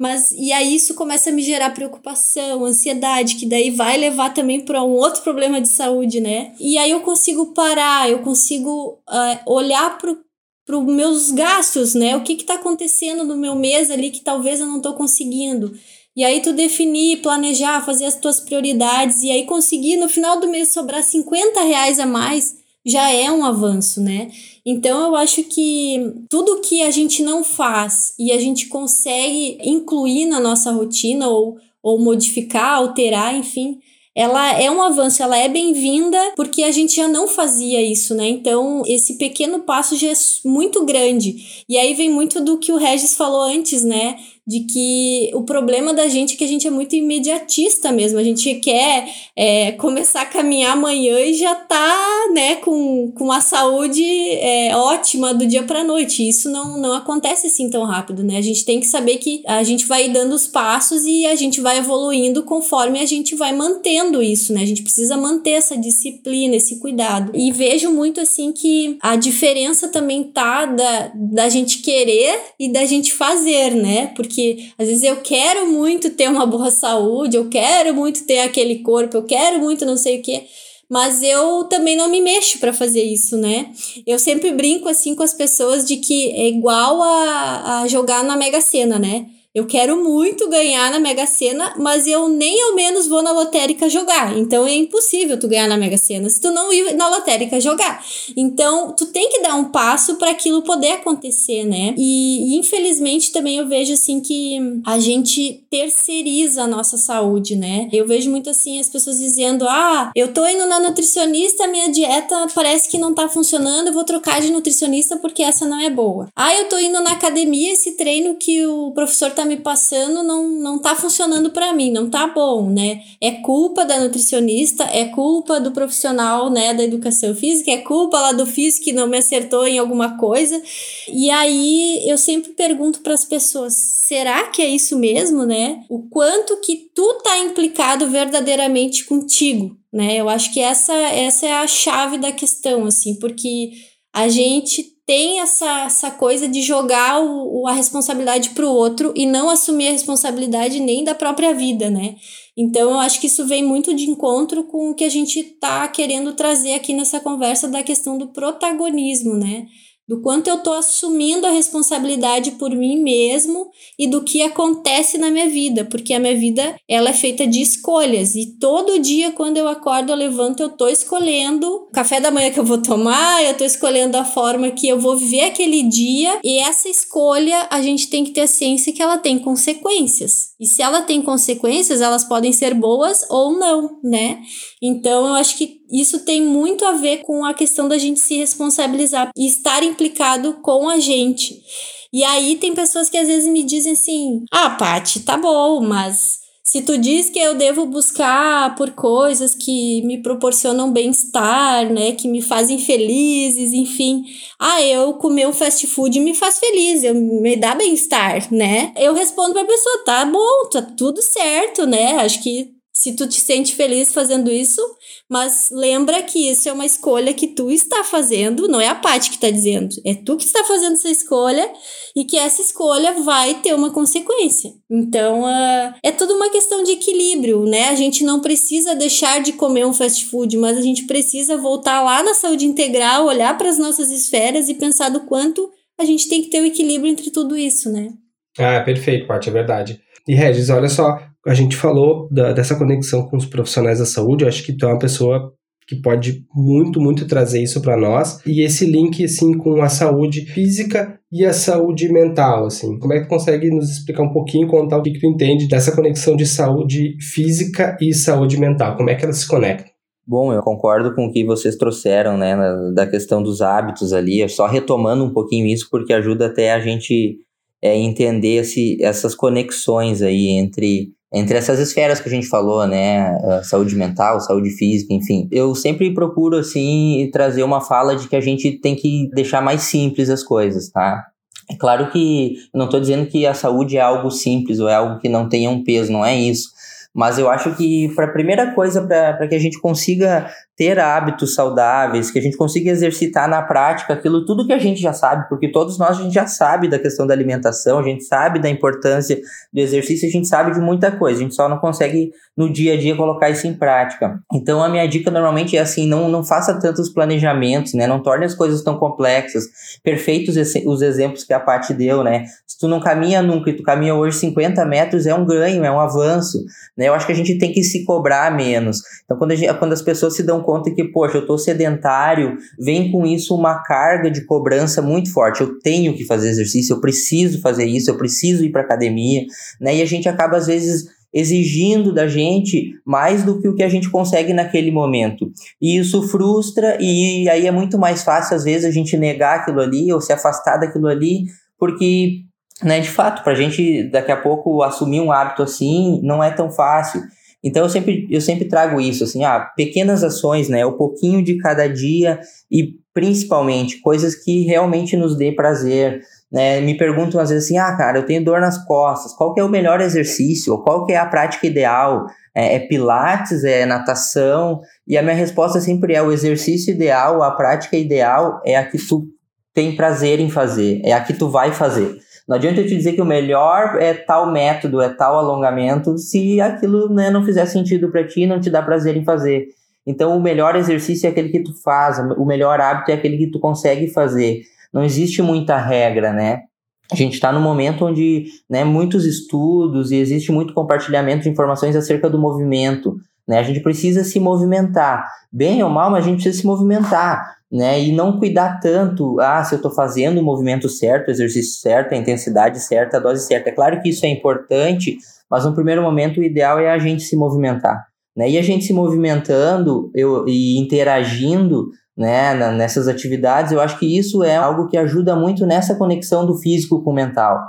Mas e aí isso começa a me gerar preocupação, ansiedade, que daí vai levar também para um outro problema de saúde, né? E aí eu consigo parar, eu consigo uh, olhar para os meus gastos, né? O que está acontecendo no meu mês ali que talvez eu não estou conseguindo. E aí tu definir, planejar, fazer as tuas prioridades e aí conseguir no final do mês sobrar 50 reais a mais já é um avanço, né? Então eu acho que tudo que a gente não faz e a gente consegue incluir na nossa rotina ou, ou modificar, alterar, enfim, ela é um avanço, ela é bem-vinda porque a gente já não fazia isso, né? Então, esse pequeno passo já é muito grande. E aí vem muito do que o Regis falou antes, né? De que o problema da gente é que a gente é muito imediatista mesmo. A gente quer é, começar a caminhar amanhã e já tá, né, com, com a saúde é, ótima do dia para noite. Isso não, não acontece assim tão rápido, né? A gente tem que saber que a gente vai dando os passos e a gente vai evoluindo conforme a gente vai mantendo isso, né? A gente precisa manter essa disciplina, esse cuidado. E vejo muito assim que a diferença também tá da, da gente querer e da gente fazer, né? Porque que às vezes eu quero muito ter uma boa saúde, eu quero muito ter aquele corpo, eu quero muito não sei o que, mas eu também não me mexo para fazer isso, né? Eu sempre brinco assim com as pessoas de que é igual a, a jogar na Mega Sena, né? Eu quero muito ganhar na Mega Sena, mas eu nem ao menos vou na lotérica jogar. Então é impossível tu ganhar na Mega Sena se tu não ir na lotérica jogar. Então tu tem que dar um passo para aquilo poder acontecer, né? E, infelizmente também eu vejo assim que a gente terceiriza a nossa saúde, né? Eu vejo muito assim as pessoas dizendo: "Ah, eu tô indo na nutricionista, minha dieta parece que não tá funcionando, eu vou trocar de nutricionista porque essa não é boa". Ah, eu tô indo na academia, esse treino que o professor tá me passando não, não tá funcionando para mim, não tá bom, né? É culpa da nutricionista, é culpa do profissional, né, da educação física, é culpa lá do físico que não me acertou em alguma coisa. E aí eu sempre pergunto para as pessoas, será que é isso mesmo, né? O quanto que tu tá implicado verdadeiramente contigo, né? Eu acho que essa essa é a chave da questão, assim, porque a gente tem essa, essa coisa de jogar o, a responsabilidade para o outro e não assumir a responsabilidade nem da própria vida, né? Então, eu acho que isso vem muito de encontro com o que a gente está querendo trazer aqui nessa conversa da questão do protagonismo, né? Do quanto eu estou assumindo a responsabilidade por mim mesmo e do que acontece na minha vida, porque a minha vida ela é feita de escolhas e todo dia quando eu acordo, eu levanto, eu estou escolhendo o café da manhã que eu vou tomar, eu estou escolhendo a forma que eu vou viver aquele dia e essa escolha a gente tem que ter a ciência que ela tem consequências. E se ela tem consequências, elas podem ser boas ou não, né? Então eu acho que isso tem muito a ver com a questão da gente se responsabilizar e estar implicado com a gente. E aí tem pessoas que às vezes me dizem assim: "Ah, Pati, tá bom, mas se tu diz que eu devo buscar por coisas que me proporcionam bem-estar, né, que me fazem felizes, enfim, ah, eu comer um fast food me faz feliz, eu me dá bem-estar, né? Eu respondo para a pessoa, tá bom, tá tudo certo, né? Acho que se tu te sente feliz fazendo isso, mas lembra que isso é uma escolha que tu está fazendo, não é a parte que está dizendo, é tu que está fazendo essa escolha e que essa escolha vai ter uma consequência. Então, uh, é tudo uma questão de equilíbrio, né? A gente não precisa deixar de comer um fast food, mas a gente precisa voltar lá na saúde integral, olhar para as nossas esferas e pensar do quanto a gente tem que ter o um equilíbrio entre tudo isso, né? Ah, perfeito, Paty, é verdade. E Regis, olha só, a gente falou da, dessa conexão com os profissionais da saúde, eu acho que tu é uma pessoa que pode muito, muito trazer isso para nós. E esse link, assim, com a saúde física e a saúde mental, assim. Como é que tu consegue nos explicar um pouquinho, contar o que, que tu entende dessa conexão de saúde física e saúde mental? Como é que elas se conectam? Bom, eu concordo com o que vocês trouxeram, né, da questão dos hábitos ali, só retomando um pouquinho isso, porque ajuda até a gente é, entender esse, essas conexões aí entre, entre essas esferas que a gente falou, né? Saúde mental, saúde física, enfim. Eu sempre procuro, assim, trazer uma fala de que a gente tem que deixar mais simples as coisas, tá? É claro que não estou dizendo que a saúde é algo simples ou é algo que não tenha um peso, não é isso. Mas eu acho que, para a primeira coisa, para que a gente consiga ter hábitos saudáveis, que a gente consiga exercitar na prática aquilo tudo que a gente já sabe, porque todos nós a gente já sabe da questão da alimentação, a gente sabe da importância do exercício, a gente sabe de muita coisa, a gente só não consegue no dia a dia colocar isso em prática. Então a minha dica normalmente é assim, não, não faça tantos planejamentos, né? Não torne as coisas tão complexas. Perfeitos os exemplos que a Paty deu, né? Se tu não caminha nunca e tu caminha hoje 50 metros, é um ganho, é um avanço, né? Eu acho que a gente tem que se cobrar menos. Então quando, gente, quando as pessoas se dão conta que, poxa, eu tô sedentário, vem com isso uma carga de cobrança muito forte. Eu tenho que fazer exercício, eu preciso fazer isso, eu preciso ir para academia, né? E a gente acaba às vezes exigindo da gente mais do que o que a gente consegue naquele momento. E isso frustra e aí é muito mais fácil às vezes a gente negar aquilo ali ou se afastar daquilo ali, porque né, de fato, para a gente daqui a pouco assumir um hábito assim não é tão fácil. Então eu sempre, eu sempre trago isso, assim, ah, pequenas ações, né? O pouquinho de cada dia e principalmente coisas que realmente nos dê prazer. Né? Me perguntam às vezes assim, ah, cara, eu tenho dor nas costas, qual que é o melhor exercício? Qual que é a prática ideal? É, é pilates, é natação? E a minha resposta sempre é o exercício ideal, a prática ideal é a que tu tem prazer em fazer, é a que tu vai fazer. Não adianta eu te dizer que o melhor é tal método, é tal alongamento, se aquilo né, não fizer sentido para ti, não te dá prazer em fazer. Então, o melhor exercício é aquele que tu faz, o melhor hábito é aquele que tu consegue fazer. Não existe muita regra, né? A gente está no momento onde né, muitos estudos e existe muito compartilhamento de informações acerca do movimento. Né? A gente precisa se movimentar. Bem ou mal, mas a gente precisa se movimentar né? E não cuidar tanto, ah, se eu estou fazendo o movimento certo, o exercício certo, a intensidade certa, a dose certa. É claro que isso é importante, mas no primeiro momento o ideal é a gente se movimentar, né? E a gente se movimentando eu, e interagindo, né, nessas atividades, eu acho que isso é algo que ajuda muito nessa conexão do físico com o mental,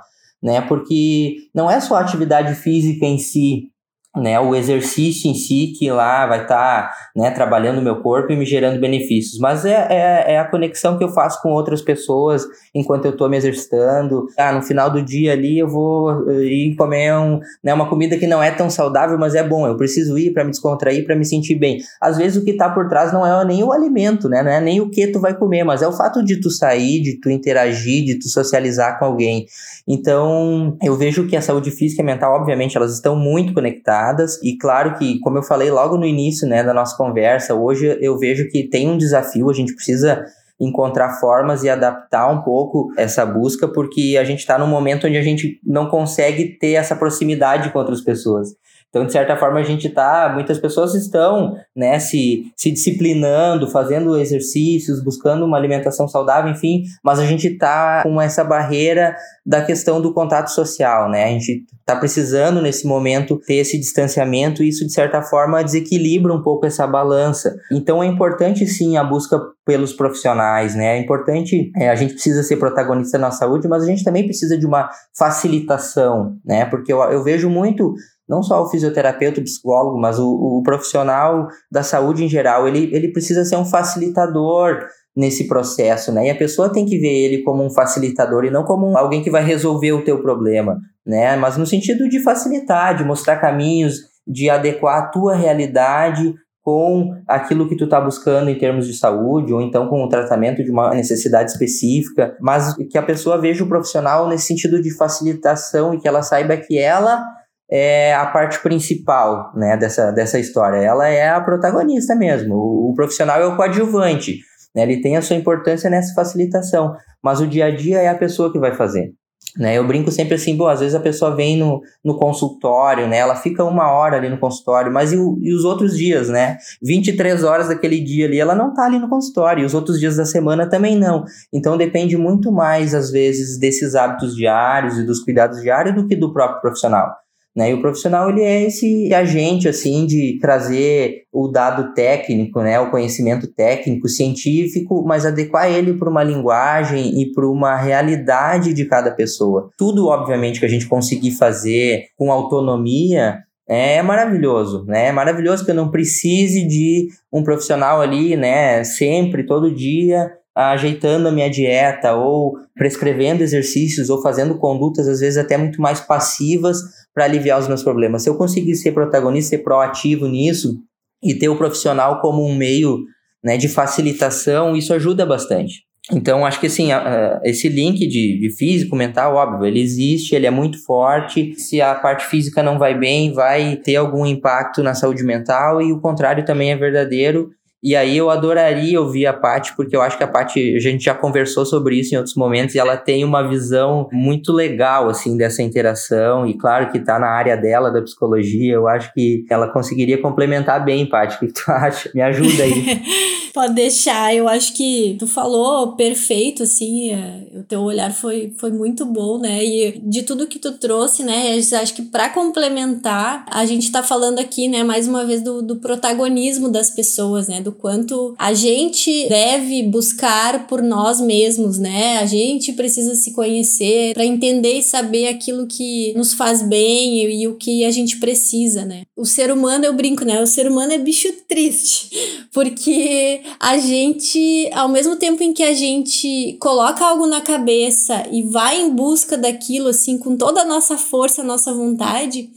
né? Porque não é só a atividade física em si né, o exercício em si que lá vai estar tá, né, trabalhando o meu corpo e me gerando benefícios, mas é, é, é, a conexão que eu faço com outras pessoas enquanto eu estou me exercitando. Ah, no final do dia ali eu vou eh, ir comer um, né, uma comida que não é tão saudável, mas é bom. Eu preciso ir para me descontrair, para me sentir bem. Às vezes o que está por trás não é nem o alimento, né, não é nem o que tu vai comer, mas é o fato de tu sair, de tu interagir, de tu socializar com alguém. Então, eu vejo que a saúde física e mental, obviamente, elas estão muito conectadas. E claro que, como eu falei logo no início né, da nossa conversa, hoje eu vejo que tem um desafio, a gente precisa encontrar formas e adaptar um pouco essa busca, porque a gente está num momento onde a gente não consegue ter essa proximidade com outras pessoas. Então, de certa forma, a gente está, muitas pessoas estão, né, se, se disciplinando, fazendo exercícios, buscando uma alimentação saudável, enfim, mas a gente está com essa barreira da questão do contato social, né? A gente está precisando, nesse momento, ter esse distanciamento e isso, de certa forma, desequilibra um pouco essa balança. Então, é importante, sim, a busca pelos profissionais, né? É importante, é, a gente precisa ser protagonista na saúde, mas a gente também precisa de uma facilitação, né? Porque eu, eu vejo muito não só o fisioterapeuta, o psicólogo, mas o, o profissional da saúde em geral, ele, ele precisa ser um facilitador nesse processo, né? E a pessoa tem que ver ele como um facilitador e não como alguém que vai resolver o teu problema, né? Mas no sentido de facilitar, de mostrar caminhos, de adequar a tua realidade com aquilo que tu está buscando em termos de saúde, ou então com o tratamento de uma necessidade específica, mas que a pessoa veja o profissional nesse sentido de facilitação e que ela saiba que ela é a parte principal né, dessa, dessa história. Ela é a protagonista mesmo. O, o profissional é o coadjuvante. Né, ele tem a sua importância nessa facilitação, mas o dia a dia é a pessoa que vai fazer. Né, eu brinco sempre assim, bom, às vezes a pessoa vem no, no consultório, né, ela fica uma hora ali no consultório, mas e, o, e os outros dias, né? 23 horas daquele dia ali, ela não tá ali no consultório, e os outros dias da semana também não. Então depende muito mais, às vezes, desses hábitos diários e dos cuidados diários do que do próprio profissional. Né? E o profissional ele é esse agente assim de trazer o dado técnico, né? o conhecimento técnico, científico, mas adequar ele para uma linguagem e para uma realidade de cada pessoa. Tudo, obviamente, que a gente conseguir fazer com autonomia é maravilhoso, né? É maravilhoso que eu não precise de um profissional ali, né? Sempre, todo dia, ajeitando a minha dieta ou prescrevendo exercícios ou fazendo condutas às vezes até muito mais passivas para aliviar os meus problemas. Se eu conseguir ser protagonista, ser proativo nisso e ter o profissional como um meio né, de facilitação, isso ajuda bastante. Então, acho que assim, esse link de, de físico, mental, óbvio, ele existe, ele é muito forte. Se a parte física não vai bem, vai ter algum impacto na saúde mental, e o contrário também é verdadeiro. E aí eu adoraria ouvir a Paty, porque eu acho que a Paty, a gente já conversou sobre isso em outros momentos, e ela tem uma visão muito legal, assim, dessa interação, e claro que tá na área dela, da psicologia, eu acho que ela conseguiria complementar bem, Paty, o que tu acha? Me ajuda aí. Pode deixar, eu acho que tu falou perfeito, assim, é, o teu olhar foi, foi muito bom, né, e de tudo que tu trouxe, né, acho que para complementar, a gente tá falando aqui, né, mais uma vez do, do protagonismo das pessoas, né, do do quanto a gente deve buscar por nós mesmos, né? A gente precisa se conhecer para entender e saber aquilo que nos faz bem e, o que a gente precisa, né? O ser humano, eu brinco, né? O ser humano é bicho triste, porque a gente, ao mesmo tempo em que a gente coloca algo na cabeça e vai em busca daquilo, assim, com toda a nossa força, a nossa vontade,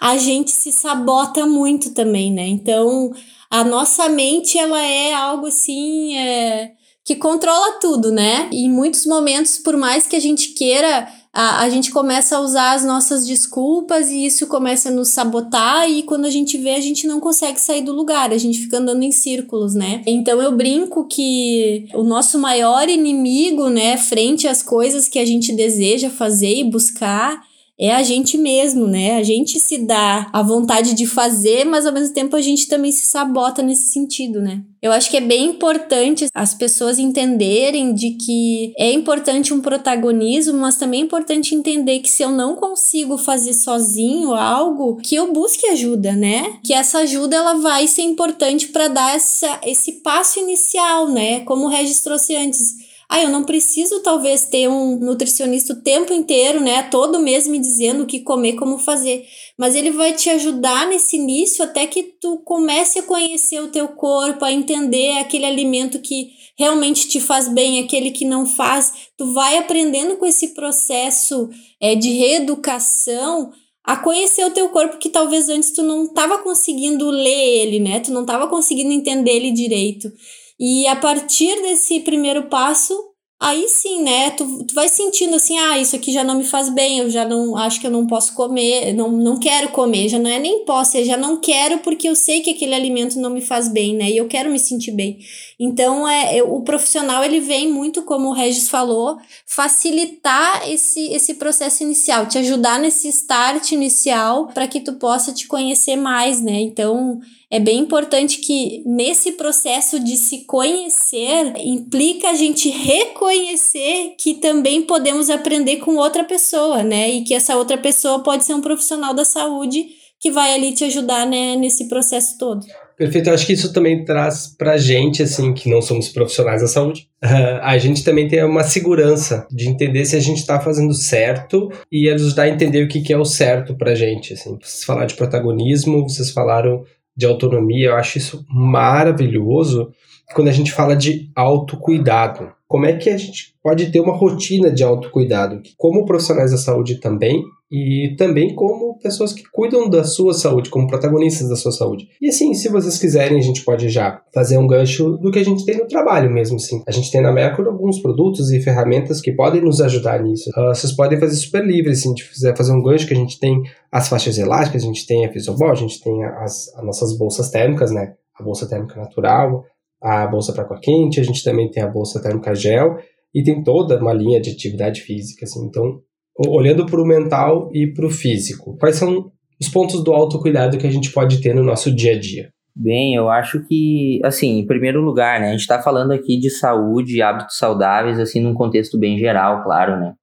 a gente se sabota muito também, né? Então, a nossa mente ela é algo assim é, que controla tudo, né? E em muitos momentos, por mais que a gente queira, a, a gente começa a usar as nossas desculpas e isso começa a nos sabotar e quando a gente vê, a gente não consegue sair do lugar, a gente fica andando em círculos, né? Então eu brinco que o nosso maior inimigo, né, frente às coisas que a gente deseja fazer e buscar, é a gente mesmo, né? A gente se dá a vontade de fazer, mas ao mesmo tempo a gente também se sabota nesse sentido, né? Eu acho que é bem importante as pessoas entenderem de que é importante um protagonismo, mas também é importante entender que se eu não consigo fazer sozinho algo, que eu busque ajuda, né? Que essa ajuda ela vai ser importante para dar essa, esse passo inicial, né? Como o Regis trouxe antes Ah, eu não preciso talvez ter um nutricionista o tempo inteiro, né? Todo mês me dizendo o que comer, como fazer. Mas ele vai te ajudar nesse início até que tu comece a conhecer o teu corpo, a entender aquele alimento que realmente te faz bem, aquele que não faz. Tu vai aprendendo com esse processo é, de reeducação a conhecer o teu corpo que talvez antes tu não estava conseguindo ler ele, né? Tu não estava conseguindo entender ele direito. E a partir desse primeiro passo, aí sim, né? Tu, tu vai sentindo assim, ah, isso aqui já não me faz bem, eu já não acho que eu não posso comer, não, não quero comer, já não é nem posso, eu já não quero porque eu sei que aquele alimento não me faz bem, né? E eu quero me sentir bem. Então, é, o profissional ele vem muito, como o Regis falou, facilitar esse, esse processo inicial, te ajudar nesse start inicial para que tu possa te conhecer mais, né? Então, é bem importante que nesse processo de se conhecer implica a gente reconhecer que também podemos aprender com outra pessoa, né? E que essa outra pessoa pode ser um profissional da saúde que vai ali te ajudar né, nesse processo todo. Perfeito, eu acho que isso também traz pra gente, assim, que não somos profissionais da saúde, a gente também tem uma segurança de entender se a gente tá fazendo certo e ajudar a entender o que, que é o certo pra gente, assim. Vocês falaram de protagonismo, vocês falaram de autonomia, eu acho isso maravilhoso quando a gente fala de autocuidado. Como é que a gente pode ter uma rotina de autocuidado? Como profissionais da saúde também, e também como pessoas que cuidam da sua saúde, como protagonistas da sua saúde. E assim, se vocês quiserem, a gente pode já fazer um gancho do que a gente tem no trabalho mesmo, assim. A gente tem na Mercury alguns produtos e ferramentas que podem nos ajudar nisso. Uh, vocês podem fazer super livre, assim, de quiser fazer um gancho que a gente tem as faixas elásticas, a gente tem a Fisobol, a gente tem as, as nossas bolsas térmicas, né? A bolsa térmica natural, a bolsa para água quente, a gente também tem a bolsa térmica gel e tem toda uma linha de atividade física, assim. Então, olhando para o mental e para o físico, quais são os pontos do autocuidado que a gente pode ter no nosso dia a dia? Bem, eu acho que, assim, em primeiro lugar, né, a gente está falando aqui de saúde e hábitos saudáveis, assim, num contexto bem geral, claro, né?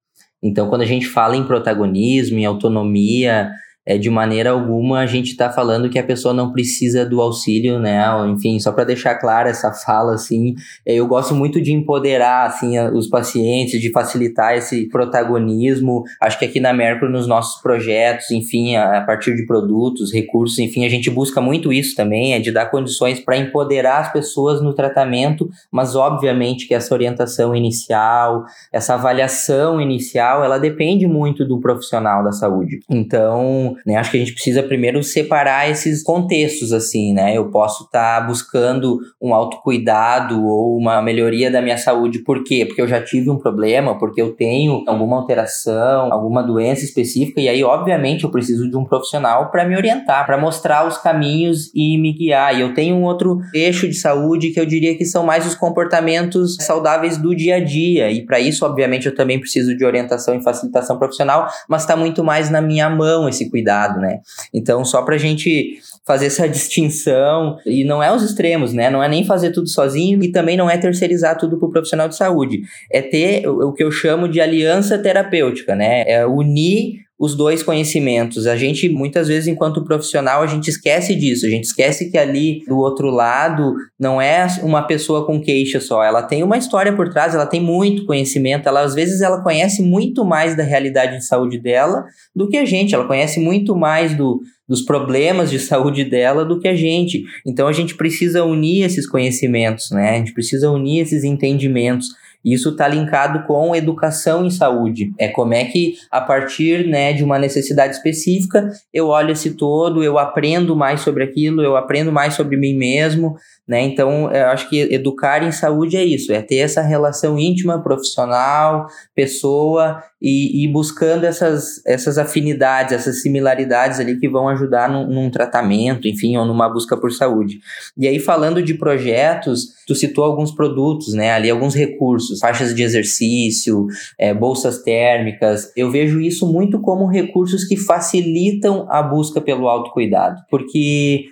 Então, quando a gente fala em protagonismo, em autonomia, é, de maneira alguma a gente está falando que a pessoa não precisa do auxílio, né? Enfim, só para deixar clara essa fala, assim, é, eu gosto muito de empoderar, assim, os pacientes, de facilitar esse protagonismo. Acho que aqui na Mercury, nos nossos projetos, enfim, a, a partir de produtos, recursos, enfim, a gente busca muito isso também, é de dar condições para empoderar as pessoas no tratamento, mas obviamente que essa orientação inicial, essa avaliação inicial, ela depende muito do profissional da saúde. Então, né? Acho que a gente precisa primeiro separar esses contextos, assim, né? Eu posso estar tá buscando um autocuidado ou uma melhoria da minha saúde, por quê? Porque eu já tive um problema, porque eu tenho alguma alteração, alguma doença específica, e aí, obviamente, eu preciso de um profissional para me orientar, para mostrar os caminhos e me guiar. E eu tenho um outro eixo de saúde que eu diria que são mais os comportamentos saudáveis do dia a dia, e para isso, obviamente, eu também preciso de orientação e facilitação profissional, mas está muito mais na minha mão esse cuidado cuidado, né? Então, só pra gente fazer essa distinção, e não é os extremos, né? Não é nem fazer tudo sozinho e também não é terceirizar tudo pro profissional de saúde. É ter o que eu chamo de aliança terapêutica, né? É unir os dois conhecimentos. A gente, muitas vezes, enquanto profissional, a gente esquece disso. A gente esquece que ali do outro lado não é uma pessoa com queixa só. Ela tem uma história por trás, ela tem muito conhecimento. Ela, às vezes, ela conhece muito mais da realidade de saúde dela do que a gente. Ela conhece muito mais do, dos problemas de saúde dela do que a gente. Então, a gente precisa unir esses conhecimentos, né? A gente precisa unir esses entendimentos. Isso está linkado com educação em saúde. É como é que, a partir né, de uma necessidade específica, eu olho esse todo, eu aprendo mais sobre aquilo, eu aprendo mais sobre mim mesmo. Né? Então, eu acho que educar em saúde é isso, é ter essa relação íntima, profissional, pessoa e, e buscando essas, essas afinidades, essas similaridades ali que vão ajudar num, num, tratamento, enfim, ou numa busca por saúde. E aí, falando de projetos, tu citou alguns produtos, né? Ali, alguns recursos, faixas de exercício, é, bolsas térmicas. Eu vejo isso muito como recursos que facilitam a busca pelo autocuidado, porque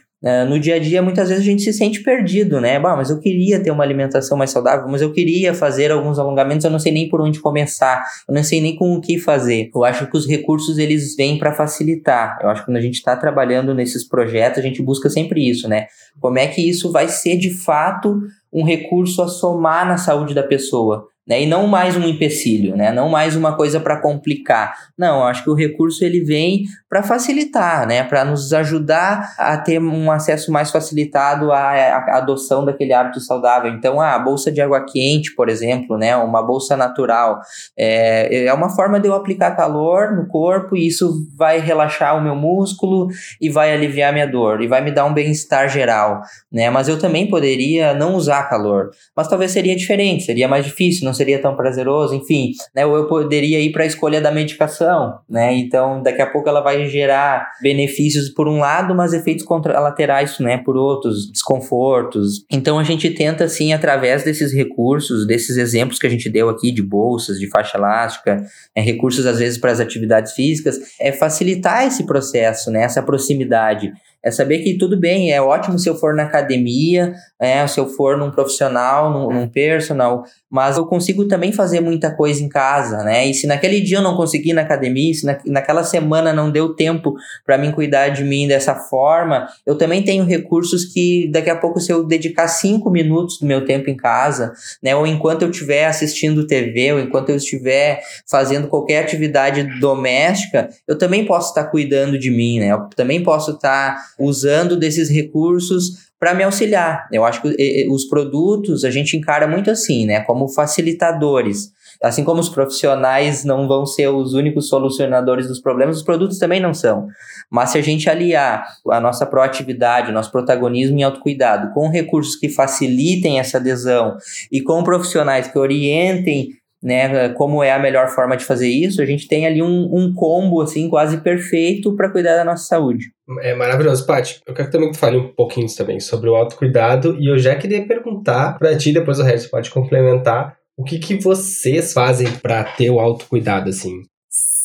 no dia a dia, muitas vezes a gente se sente perdido, né? Bah, mas eu queria ter uma alimentação mais saudável, mas eu queria fazer alguns alongamentos, eu não sei nem por onde começar, eu não sei nem com o que fazer. Eu acho que os recursos eles vêm para facilitar. Eu acho que quando a gente está trabalhando nesses projetos, a gente busca sempre isso, né? Como é que isso vai ser de fato um recurso a somar na saúde da pessoa? Né? E não mais um empecilho, né? Não mais uma coisa para complicar. Não, acho que o recurso ele vem para facilitar, né? Para nos ajudar a ter um acesso mais facilitado à, à, adoção daquele hábito saudável. Então, a bolsa de água quente, por exemplo, né? Uma bolsa natural é, é uma forma de eu aplicar calor no corpo e isso vai relaxar o meu músculo e vai aliviar minha dor e vai me dar um bem-estar geral, né? Mas eu também poderia não usar calor, mas talvez seria diferente, seria mais difícil, não seria tão prazeroso, enfim, né? Ou eu poderia ir para a escolha da medicação, né? Então, daqui a pouco ela vai gerar benefícios por um lado, mas efeitos contralaterais, né, por outros, desconfortos. Então, a gente tenta assim através desses recursos, desses exemplos que a gente deu aqui de bolsas, de faixa elástica, é, recursos às vezes para as atividades físicas, é facilitar esse processo, né, essa proximidade é saber que tudo bem, é ótimo se eu for na academia, é, se eu for num profissional, num, num personal, mas eu consigo também fazer muita coisa em casa, né? E se naquele dia eu não consegui na academia, se na, naquela semana não deu tempo para mim cuidar de mim dessa forma, eu também tenho recursos que daqui a pouco se eu dedicar cinco minutos do meu tempo em casa, né? Ou enquanto eu estiver assistindo TV, ou enquanto eu estiver fazendo qualquer atividade doméstica, eu também posso estar cuidando de mim, né? Eu também posso estar usando desses recursos para me auxiliar. Eu acho que os produtos a gente encara muito assim, né, como facilitadores. Assim como os profissionais não vão ser os únicos solucionadores dos problemas, os produtos também não são. Mas se a gente aliar a nossa proatividade, nosso protagonismo em autocuidado com recursos que facilitem essa adesão e com profissionais que orientem né, como é a melhor forma de fazer isso, a gente tem ali um, um combo assim quase perfeito para cuidar da nossa saúde. É maravilhoso, Paty. Eu quero também que tu fale um pouquinho também sobre o autocuidado e eu já queria perguntar para ti, depois o resto pode complementar, o que, que vocês fazem para ter o autocuidado assim?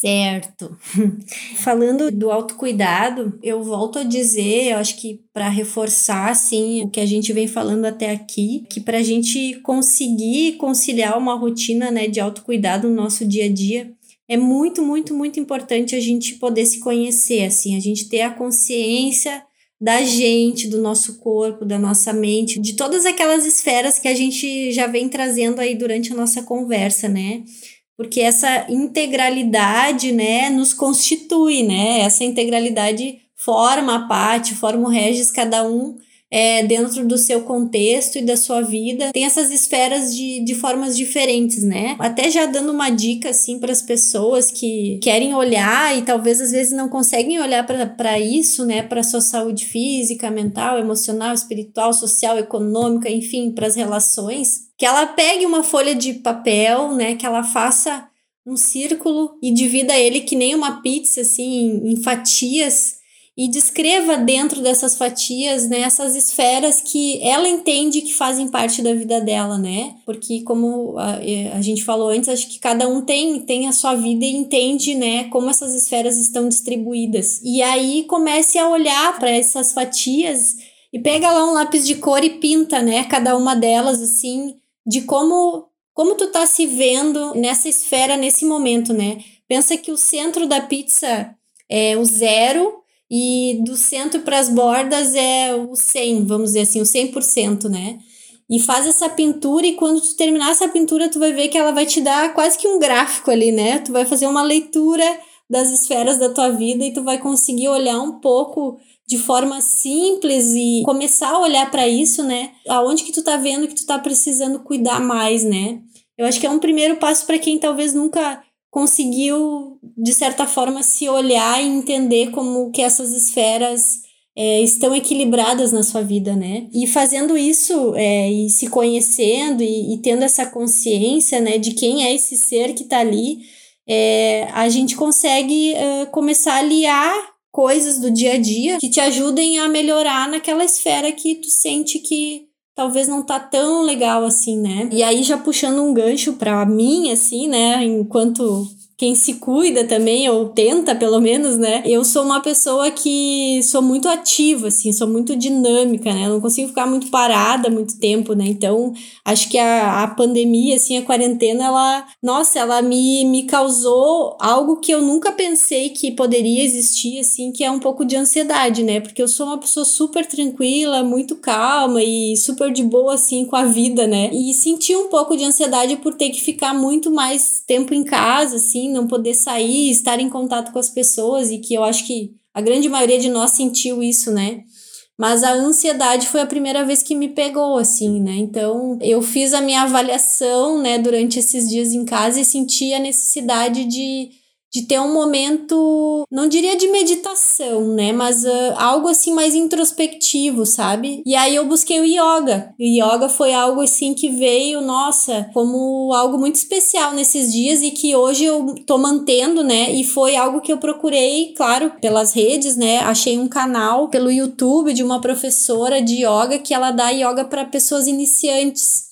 Certo. Falando do autocuidado, eu volto a dizer, eu acho que para reforçar assim o que a gente vem falando até aqui, que para a gente conseguir conciliar uma rotina né, de autocuidado no nosso dia a dia, é muito, muito, muito importante a gente poder se conhecer, assim, a gente ter a consciência da gente, do nosso corpo, da nossa mente, de todas aquelas esferas que a gente já vem trazendo aí durante a nossa conversa, né? porque essa integralidade, né, nos constitui, né? Essa integralidade forma a parte, forma o Regis, cada um é, dentro do seu contexto e da sua vida, tem essas esferas de, de formas diferentes, né? Até já dando uma dica, assim, para as pessoas que querem olhar e talvez às vezes não conseguem olhar para isso, né? Para sua saúde física, mental, emocional, espiritual, social, econômica, enfim, para as relações que ela pegue uma folha de papel, né, que ela faça um círculo e divida ele que nem uma pizza assim em fatias e descreva dentro dessas fatias, né, essas esferas que ela entende que fazem parte da vida dela, né? Porque como a, a gente falou antes, acho que cada um tem tem a sua vida e entende, né, como essas esferas estão distribuídas. E aí comece a olhar para essas fatias e pega lá um lápis de cor e pinta, né, cada uma delas assim de como como tu tá se vendo nessa esfera nesse momento, né? Pensa que o centro da pizza é o zero e do centro para as bordas é o 100, vamos dizer assim, o 100%, né? E faz essa pintura e quando tu terminar essa pintura, tu vai ver que ela vai te dar quase que um gráfico ali, né? Tu vai fazer uma leitura das esferas da tua vida e tu vai conseguir olhar um pouco de forma simples e começar a olhar para isso, né? Aonde que tu tá vendo que tu tá precisando cuidar mais, né? Eu acho que é um primeiro passo para quem talvez nunca conseguiu de certa forma se olhar e entender como que essas esferas é, estão equilibradas na sua vida, né? E fazendo isso é, e se conhecendo e, e, tendo essa consciência, né, de quem é esse ser que está ali, é, a gente consegue começar a aliar coisas do dia a dia que te ajudem a melhorar naquela esfera que tu sente que talvez não tá tão legal assim, né? E aí já puxando um gancho para mim assim, né, enquanto quem se cuida também, ou tenta pelo menos, né? Eu sou uma pessoa que sou muito ativa, assim, sou muito dinâmica, né? Eu não consigo ficar muito parada muito tempo, né? Então, acho que a, a pandemia, assim, a quarentena, ela, nossa, ela me, me causou algo que eu nunca pensei que poderia existir, assim, que é um pouco de ansiedade, né? Porque eu sou uma pessoa super tranquila, muito calma e super de boa, assim, com a vida, né? E senti um pouco de ansiedade por ter que ficar muito mais tempo em casa, assim, não poder sair, estar em contato com as pessoas e que eu acho que a grande maioria de nós sentiu isso, né? Mas a ansiedade foi a primeira vez que me pegou, assim, né? Então, eu fiz a minha avaliação, né, durante esses dias em casa e senti a necessidade de de ter um momento, não diria de meditação, né, mas uh, algo assim mais introspectivo, sabe? E aí eu busquei o yoga. O yoga foi algo assim que veio, nossa, como algo muito especial nesses dias e que hoje eu tô mantendo, né? E foi algo que eu procurei, claro, pelas redes, né? Achei um canal pelo YouTube de uma professora de yoga que ela dá yoga para pessoas iniciantes.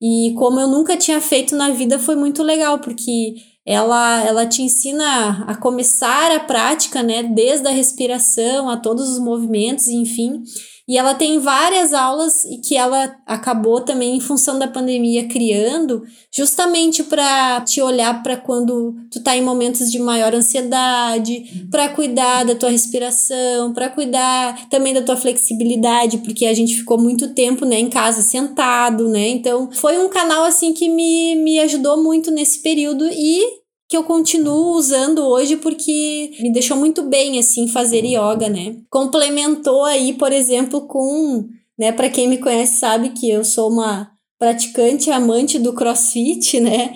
E como eu nunca tinha feito na vida, foi muito legal, porque ela, ela te ensina a começar a prática, né, desde a respiração a todos os movimentos, enfim. E ela tem várias aulas e que ela acabou também em função da pandemia criando, justamente para te olhar para quando tu tá em momentos de maior ansiedade, para cuidar da tua respiração, para cuidar também da tua flexibilidade, porque a gente ficou muito tempo, né, em casa sentado, né? Então, foi um canal assim que me, me ajudou muito nesse período e que eu continuo usando hoje porque me deixou muito bem assim fazer yoga, né? Complementou aí, por exemplo, com, né, para quem me conhece sabe que eu sou uma praticante amante do crossfit, né?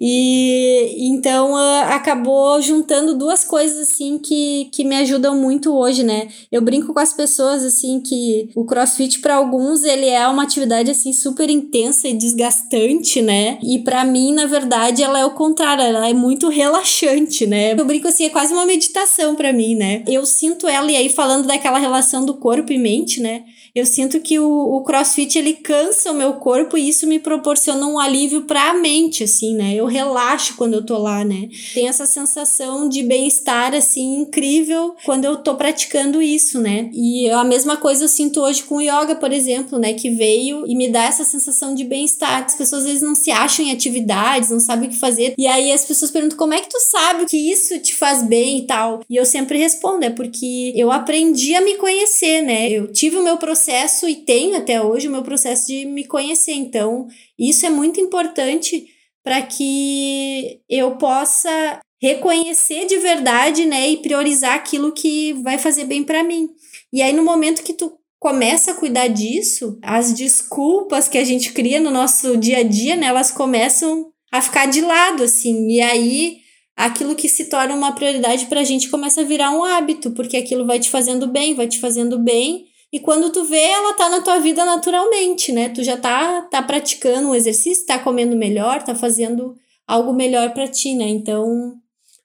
E então uh, acabou juntando duas coisas assim que, que me ajudam muito hoje, né? Eu brinco com as pessoas assim que o crossfit para alguns ele é uma atividade assim super intensa e desgastante, né? E para mim, na verdade, ela é o contrário, ela é muito relaxante, né? Eu brinco assim, é quase uma meditação para mim, né? Eu sinto ela e aí falando daquela relação do corpo e mente, né? Eu sinto que o, o crossfit ele cansa o meu corpo e isso me proporciona um alívio para a mente, assim, né? Eu relaxo quando eu tô lá, né? Tem essa sensação de bem-estar, assim, incrível quando eu tô praticando isso, né? E a mesma coisa eu sinto hoje com o yoga, por exemplo, né? Que veio e me dá essa sensação de bem-estar. As pessoas às vezes não se acham em atividades, não sabem o que fazer. E aí as pessoas perguntam como é que tu sabe que isso te faz bem e tal. E eu sempre respondo, é porque eu aprendi a me conhecer, né? Eu tive o meu processo processo e tenho até hoje o meu processo de me conhecer. Então, isso é muito importante para que eu possa reconhecer de verdade, né, e priorizar aquilo que vai fazer bem para mim. E aí no momento que tu começa a cuidar disso, as desculpas que a gente cria no nosso dia a dia, né, elas começam a ficar de lado assim. E aí aquilo que se torna uma prioridade para a gente começa a virar um hábito, porque aquilo vai te fazendo bem, vai te fazendo bem e quando tu vê, ela tá na tua vida naturalmente, né? Tu já tá, tá praticando um exercício, tá comendo melhor, tá fazendo algo melhor para ti, né? Então,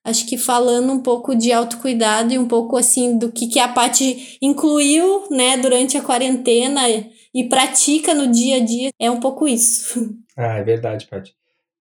acho que falando um pouco de autocuidado e um pouco assim do que, que a Paty incluiu, né, durante a quarentena e pratica no dia a dia, é um pouco isso. Ah, é verdade, Paty.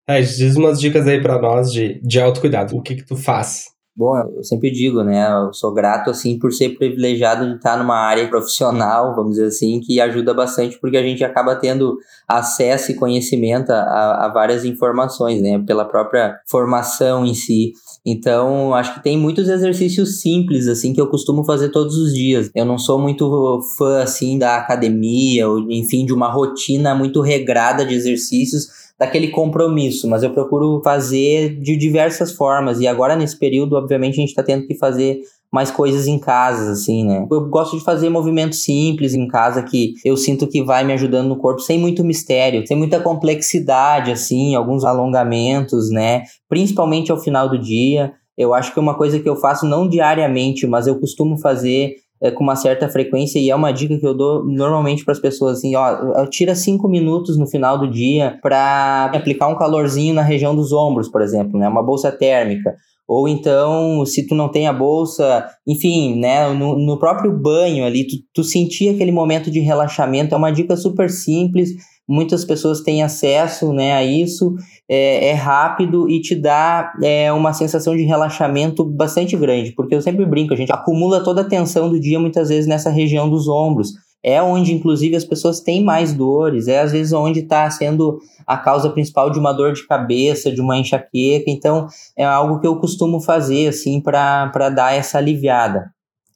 É, diz umas dicas aí para nós de, de autocuidado. O que que tu faz Bom, eu sempre digo, né? Eu sou grato, assim, por ser privilegiado de estar numa área profissional, vamos dizer assim, que ajuda bastante porque a gente acaba tendo acesso e conhecimento a, a várias informações, né? Pela própria formação em si. Então, acho que tem muitos exercícios simples, assim, que eu costumo fazer todos os dias. Eu não sou muito fã, assim, da academia, ou, enfim, de uma rotina muito regrada de exercícios, daquele compromisso, mas eu procuro fazer de diversas formas. E agora, nesse período, obviamente, a gente está tendo que fazer mais coisas em casa, assim, né? Eu gosto de fazer movimentos simples em casa que eu sinto que vai me ajudando no corpo, sem muito mistério, sem muita complexidade, assim, alguns alongamentos, né? Principalmente ao final do dia. Eu acho que uma coisa que eu faço não diariamente, mas eu costumo fazer é, com uma certa frequência e é uma dica que eu dou normalmente para as pessoas assim, ó, tira cinco minutos no final do dia para aplicar um calorzinho na região dos ombros, por exemplo, né, uma bolsa térmica. Ou então, se tu não tem a bolsa, enfim, né, no, no próprio banho ali, tu, tu sentir aquele momento de relaxamento, é uma dica super simples, muitas pessoas têm acesso né, a isso, é, é rápido e te dá é, uma sensação de relaxamento bastante grande, porque eu sempre brinco, a gente acumula toda a tensão do dia muitas vezes nessa região dos ombros, é onde inclusive as pessoas têm mais dores, é às vezes onde está sendo a causa principal de uma dor de cabeça, de uma enxaqueca, então é algo que eu costumo fazer assim para dar essa aliviada.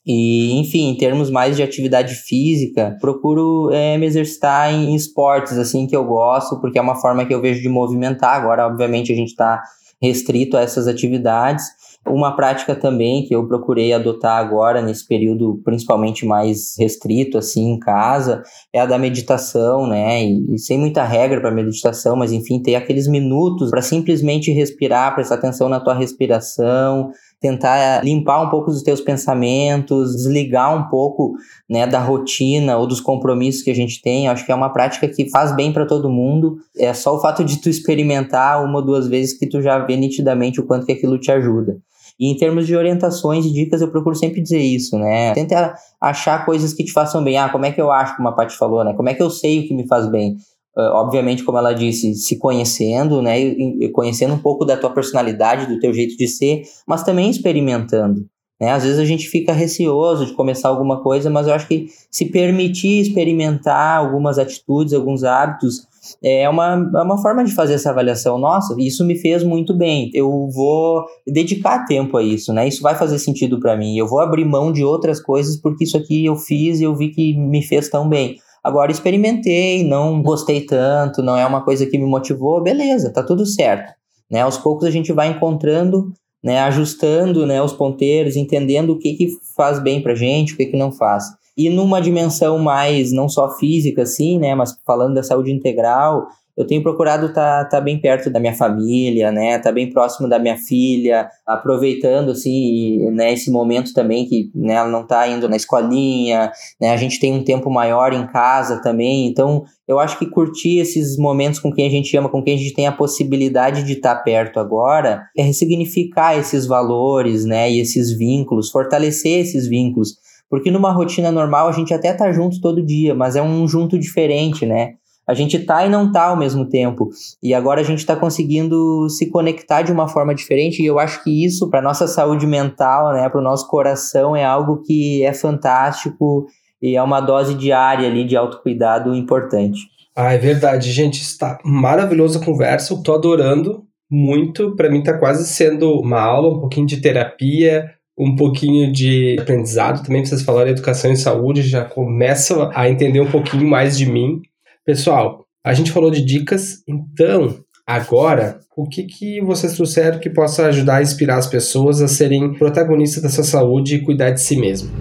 E, enfim, em termos mais de atividade física, procuro é, me exercitar em, esportes, assim, que eu gosto, porque é uma forma que eu vejo de movimentar. Agora, obviamente, a gente está restrito a essas atividades, uma prática também que eu procurei adotar agora, nesse período principalmente mais restrito, assim, em casa, é a da meditação, né? E, e sem muita regra para meditação, mas enfim, ter aqueles minutos para simplesmente respirar, prestar atenção na tua respiração, tentar limpar um pouco dos teus pensamentos, desligar um pouco, né, da rotina ou dos compromissos que a gente tem. Eu acho que é uma prática que faz bem para todo mundo. É só o fato de tu experimentar uma ou duas vezes que tu já vê nitidamente o quanto que aquilo te ajuda. E em termos de orientações e dicas, eu procuro sempre dizer isso, né? Tenta achar coisas que te façam bem. Ah, como é que eu acho, como a Paty falou, né? Como é que eu sei o que me faz bem? Uh, obviamente, como ela disse, se conhecendo, né? E conhecendo um pouco da tua personalidade, do teu jeito de ser, mas também experimentando. Né? Às vezes a gente fica receoso de começar alguma coisa, mas eu acho que se permitir experimentar algumas atitudes, alguns hábitos, é uma, é uma forma de fazer essa avaliação. Nossa, isso me fez muito bem. Eu vou dedicar tempo a isso, né? Isso vai fazer sentido para mim. Eu vou abrir mão de outras coisas porque isso aqui eu fiz e eu vi que me fez tão bem. Agora experimentei, não gostei tanto, não é uma coisa que me motivou, beleza, tá tudo certo. Né? Aos poucos a gente vai encontrando, né, ajustando né, os ponteiros, entendendo o que, que faz bem pra gente, o que, que não faz. E numa dimensão mais, não só física, assim, né, mas falando da saúde integral, eu tenho procurado estar tá, tá bem perto da minha família, né? Tá bem próximo da minha filha, aproveitando assim, né, esse momento também que né, ela não tá indo na escolinha, né? A gente tem um tempo maior em casa também, então eu acho que curtir esses momentos com quem a gente ama, com quem a gente tem a possibilidade de estar tá perto agora, é ressignificar esses valores, né, e esses vínculos, fortalecer esses vínculos. Porque numa rotina normal a gente até tá junto todo dia, mas é um junto diferente, né? A gente tá e não tá ao mesmo tempo. E agora a gente está conseguindo se conectar de uma forma diferente. E eu acho que isso, para nossa saúde mental, né, para o nosso coração, é algo que é fantástico e é uma dose diária ali de autocuidado importante. Ah, é verdade, gente. Está maravilhosa a conversa. Eu tô adorando muito. Para mim tá quase sendo uma aula, um pouquinho de terapia, um pouquinho de aprendizado também. Vocês falaram educação e saúde, já começam a entender um pouquinho mais de mim. Pessoal, a gente falou de dicas, então agora o que, que vocês trouxeram que possa ajudar a inspirar as pessoas a serem protagonistas da sua saúde e cuidar de si mesmo?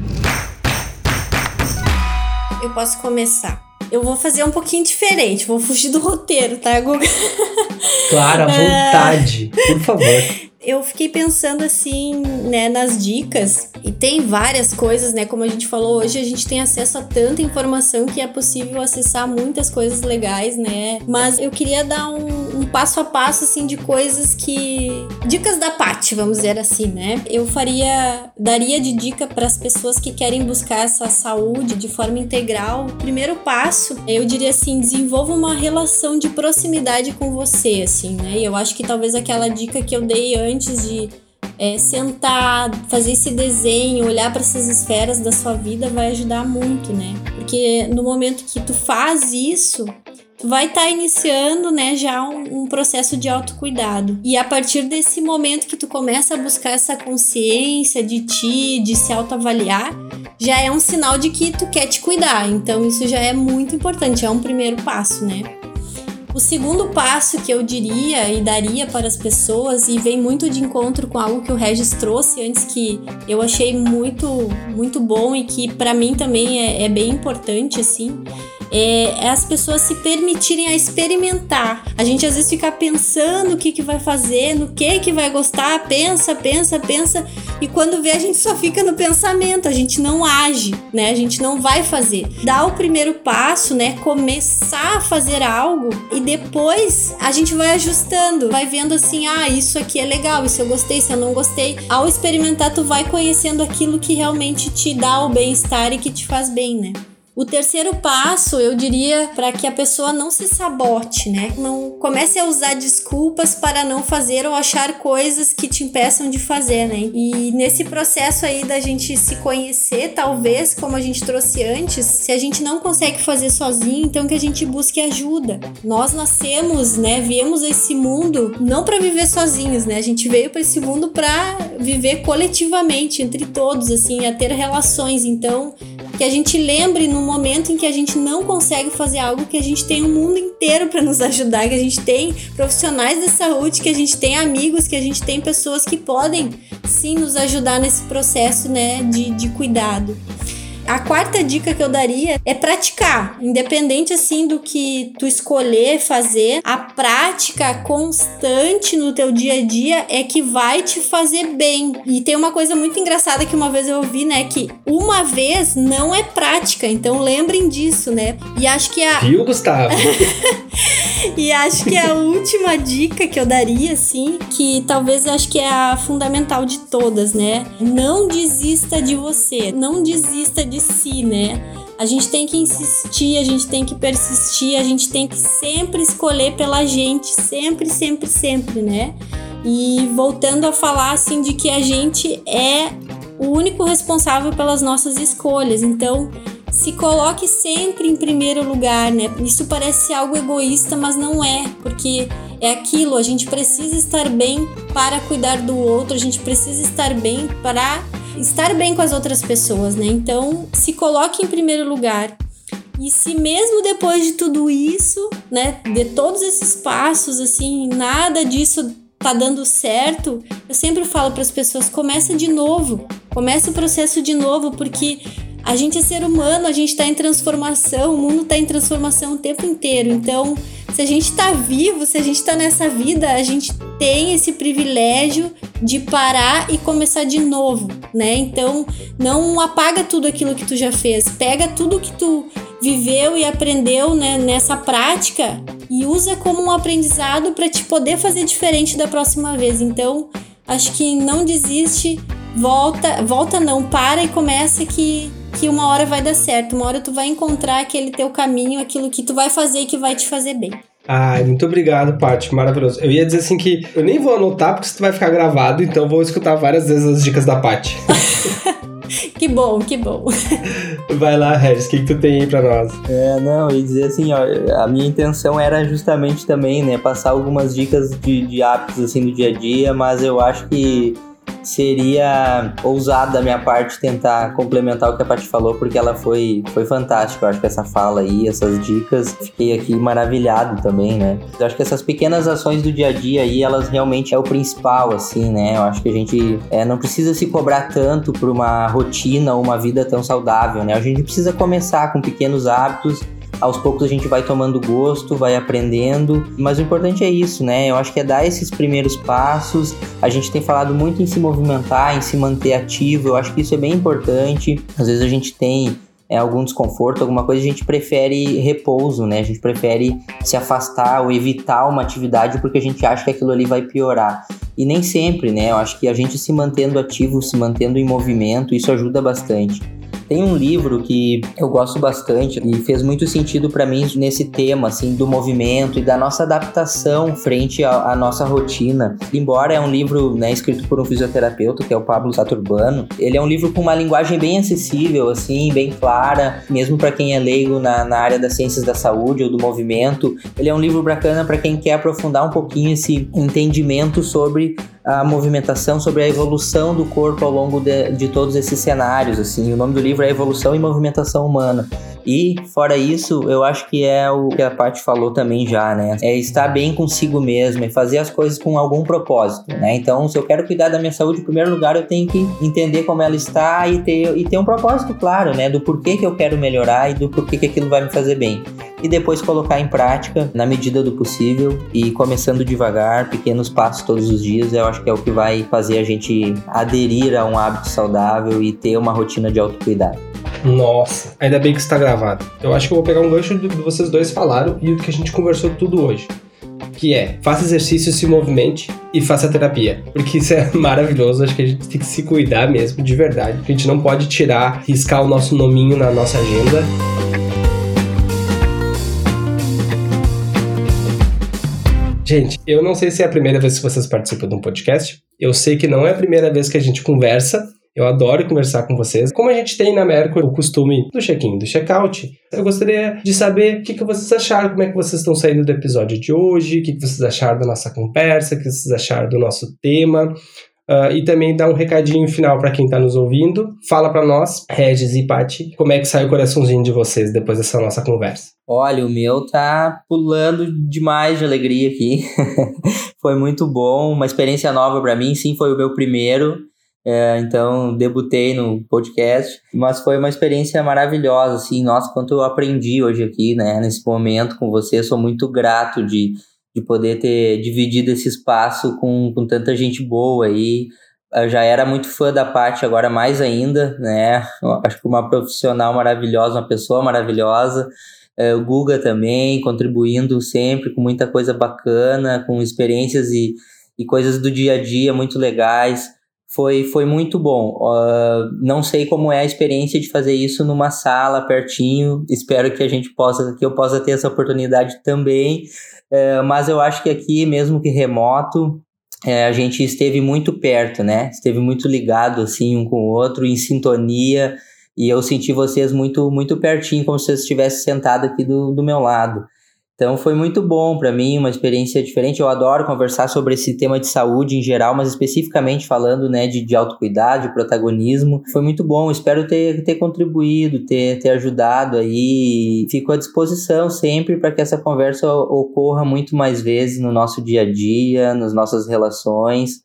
Eu posso começar. Eu vou fazer um pouquinho diferente, vou fugir do roteiro, tá, Guga? Claro, à vontade, por favor eu fiquei pensando assim, né, nas dicas, e tem várias coisas, né, como a gente falou hoje, a gente tem acesso a tanta informação que é possível acessar muitas coisas legais, né? Mas eu queria dar um, passo a passo assim de coisas que dicas da parte, vamos dizer assim, né? Eu faria daria de dica para as pessoas que querem buscar essa saúde de forma integral. O primeiro passo, eu diria assim, desenvolva uma relação de proximidade com você, assim, né? E eu acho que talvez aquela dica que eu dei antes de é, sentar, fazer esse desenho, olhar para essas esferas da sua vida vai ajudar muito, né? Porque no momento que tu faz isso, vai estar tá iniciando, né, já um, um, processo de autocuidado. E a partir desse momento que tu começa a buscar essa consciência de ti, de se autoavaliar, já é um sinal de que tu quer te cuidar. Então isso já é muito importante, é um primeiro passo, né? O segundo passo que eu diria e daria para as pessoas, e vem muito de encontro com algo que o Regis trouxe antes, que eu achei muito, muito bom e que para mim também é, é bem importante, assim, é, é, as pessoas se permitirem a experimentar. A gente às vezes fica pensando o que, que vai fazer, no que que vai gostar, pensa, pensa, pensa, e quando vê a gente só fica no pensamento, a gente não age, né? A gente não vai fazer. Dá o primeiro passo, né? Começar a fazer algo e depois a gente vai ajustando, vai vendo assim, ah, isso aqui é legal, isso eu gostei, isso eu não gostei. Ao experimentar, tu vai conhecendo aquilo que realmente te dá o bem-estar e que te faz bem, né? O terceiro passo, eu diria, para que a pessoa não se sabote, né? Não comece a usar desculpas para não fazer ou achar coisas que te impeçam de fazer, né? E nesse processo aí da gente se conhecer, talvez, como a gente trouxe antes, se a gente não consegue fazer sozinho, então que a gente busque ajuda. Nós nascemos, né? Viemos a esse mundo não para viver sozinhos, né? A gente veio para esse mundo para viver coletivamente entre todos, assim, a ter relações. Então, que a gente lembre no momento em que a gente não consegue fazer algo, que a gente tem o um mundo inteiro para nos ajudar, que a gente tem profissionais de saúde, que a gente tem amigos, que a gente tem pessoas que podem sim nos ajudar nesse processo né, de, de cuidado. A quarta dica que eu daria é praticar, independente assim do que tu escolher fazer, a prática constante no teu dia a dia é que vai te fazer bem. E tem uma coisa muito engraçada que uma vez eu ouvi, né, que uma vez não é prática, então lembrem disso, né? E acho que a Viu, Gustavo? e acho que a última dica que eu daria, assim, que talvez acho que é a fundamental de todas, né? Não desista de você, não desista de si, né? A gente tem que insistir, a gente tem que persistir, a gente tem que sempre escolher pela gente, sempre, sempre, sempre, né? E voltando a falar assim de que a gente é o único responsável pelas nossas escolhas. Então, se coloque sempre em primeiro lugar, né? Isso parece algo egoísta, mas não é, porque é aquilo, a gente precisa estar bem para cuidar do outro, a gente precisa estar bem para estar bem com as outras pessoas, né? Então, se coloque em primeiro lugar. E se mesmo depois de tudo isso, né, de todos esses passos assim, nada disso tá dando certo, eu sempre falo para as pessoas, começa de novo. Começa o processo de novo, porque a gente é ser humano, a gente está em transformação, o mundo está em transformação o tempo inteiro. Então, se a gente está vivo, se a gente está nessa vida, a gente tem esse privilégio de parar e começar de novo, né? Então, não apaga tudo aquilo que tu já fez, pega tudo que tu viveu e aprendeu né, nessa prática e usa como um aprendizado para te poder fazer diferente da próxima vez. Então, acho que não desiste, volta, volta não, para e começa que que uma hora vai dar certo, uma hora tu vai encontrar aquele teu caminho, aquilo que tu vai fazer e que vai te fazer bem. Ai, muito obrigado, Paty. Maravilhoso. Eu ia dizer assim que eu nem vou anotar porque isso vai ficar gravado, então vou escutar várias vezes as dicas da Paty. que bom, que bom. Vai lá, Regis, o que, que tu tem aí pra nós? É, não, e dizer assim, ó, a minha intenção era justamente também, né, passar algumas dicas de, de hábitos assim do dia a dia, mas eu acho que seria ousado da minha parte tentar complementar o que a Paty falou, porque ela foi, foi fantástica. Eu acho que essa fala aí, essas dicas, fiquei aqui maravilhado também, né? Eu acho que essas pequenas ações do dia a dia aí, elas realmente é o principal, assim, né? Eu acho que a gente é, não precisa se cobrar tanto por uma rotina ou uma vida tão saudável, né? A gente precisa começar com pequenos hábitos aos poucos a gente vai tomando gosto, vai aprendendo, mas o importante é isso, né? Eu acho que é dar esses primeiros passos. A gente tem falado muito em se movimentar, em se manter ativo, eu acho que isso é bem importante. Às vezes a gente tem é, algum desconforto, alguma coisa, a gente prefere repouso, né? A gente prefere se afastar ou evitar uma atividade porque a gente acha que aquilo ali vai piorar. E nem sempre, né? Eu acho que a gente se mantendo ativo, se mantendo em movimento, isso ajuda bastante. Tem um livro que eu gosto bastante e fez muito sentido para mim nesse tema, assim, do movimento e da nossa adaptação frente à, nossa rotina. Embora é um livro né, escrito por um fisioterapeuta, que é o Pablo Saturbano, ele é um livro com uma linguagem bem acessível, assim, bem clara, mesmo para quem é leigo na, na área das ciências da saúde ou do movimento. Ele é um livro bacana para quem quer aprofundar um pouquinho esse entendimento sobre a movimentação, sobre a evolução do corpo ao longo de, de todos esses cenários. Assim, o nome do livro é Evolução e Movimentação Humana. E, fora isso, eu acho que é o que a Paty falou também já, né? É estar bem consigo mesmo, é fazer as coisas com algum propósito, né? Então, se eu quero cuidar da minha saúde, em primeiro lugar, eu tenho que entender como ela está e ter, e ter um propósito claro, né? Do porquê que eu quero melhorar e do porquê que aquilo vai me fazer bem e depois colocar em prática na medida do possível e começando devagar, pequenos passos todos os dias, eu acho que é o que vai fazer a gente aderir a um hábito saudável e ter uma rotina de autocuidado. Nossa, ainda bem que está gravado. Eu acho que eu vou pegar um gancho do que vocês dois falaram e do que a gente conversou tudo hoje. Que é, faça exercício, se movimente e faça terapia. Porque isso é maravilhoso, acho que a gente tem que se cuidar mesmo, de verdade. A gente não pode tirar, riscar o nosso nominho na nossa agenda. Gente, eu não sei se é a primeira vez que vocês participam de um podcast. Eu sei que não é a primeira vez que a gente conversa. Eu adoro conversar com vocês. Como a gente tem na Mercury o costume do check-in, do check-out, eu gostaria de saber o que, que vocês acharam, como é que vocês estão saindo do episódio de hoje, o que, que vocês acharam da nossa conversa, o que vocês acharam do nosso tema. Uh, e também dar um recadinho final para quem está nos ouvindo. Fala para nós, Regis e Pati, como é que sai o coraçãozinho de vocês depois dessa nossa conversa. Olha, o meu tá pulando demais de alegria aqui. foi muito bom, uma experiência nova para mim. Sim, foi o meu primeiro. É, então, debutei no podcast, mas foi uma experiência maravilhosa, assim, nossa, quanto eu aprendi hoje aqui, né, nesse momento com você, sou muito grato de de poder ter dividido esse espaço com, com tanta gente boa aí. Eu já era muito fã da parte, agora mais ainda, né? Acho que uma profissional maravilhosa, uma pessoa maravilhosa. É, o Guga também, contribuindo sempre com muita coisa bacana, com experiências e, e coisas do dia a dia muito legais. Foi, foi muito bom. Uh, não sei como é a experiência de fazer isso numa sala pertinho. Espero que a gente possa, que eu possa ter essa oportunidade também. É, mas eu acho que aqui, mesmo que remoto, é, a gente esteve muito perto, né? Esteve muito ligado, assim, um com o outro, em sintonia, e eu senti vocês muito, muito pertinho, como se vocês estivessem sentado aqui do, do meu lado. Então foi muito bom para mim, uma experiência diferente. Eu adoro conversar sobre esse tema de saúde em geral, mas especificamente falando né, de, de autocuidado, de protagonismo. Foi muito bom, espero ter, ter contribuído, ter, ter ajudado aí. Fico à disposição sempre para que essa conversa ocorra muito mais vezes no nosso dia a dia, nas nossas relações.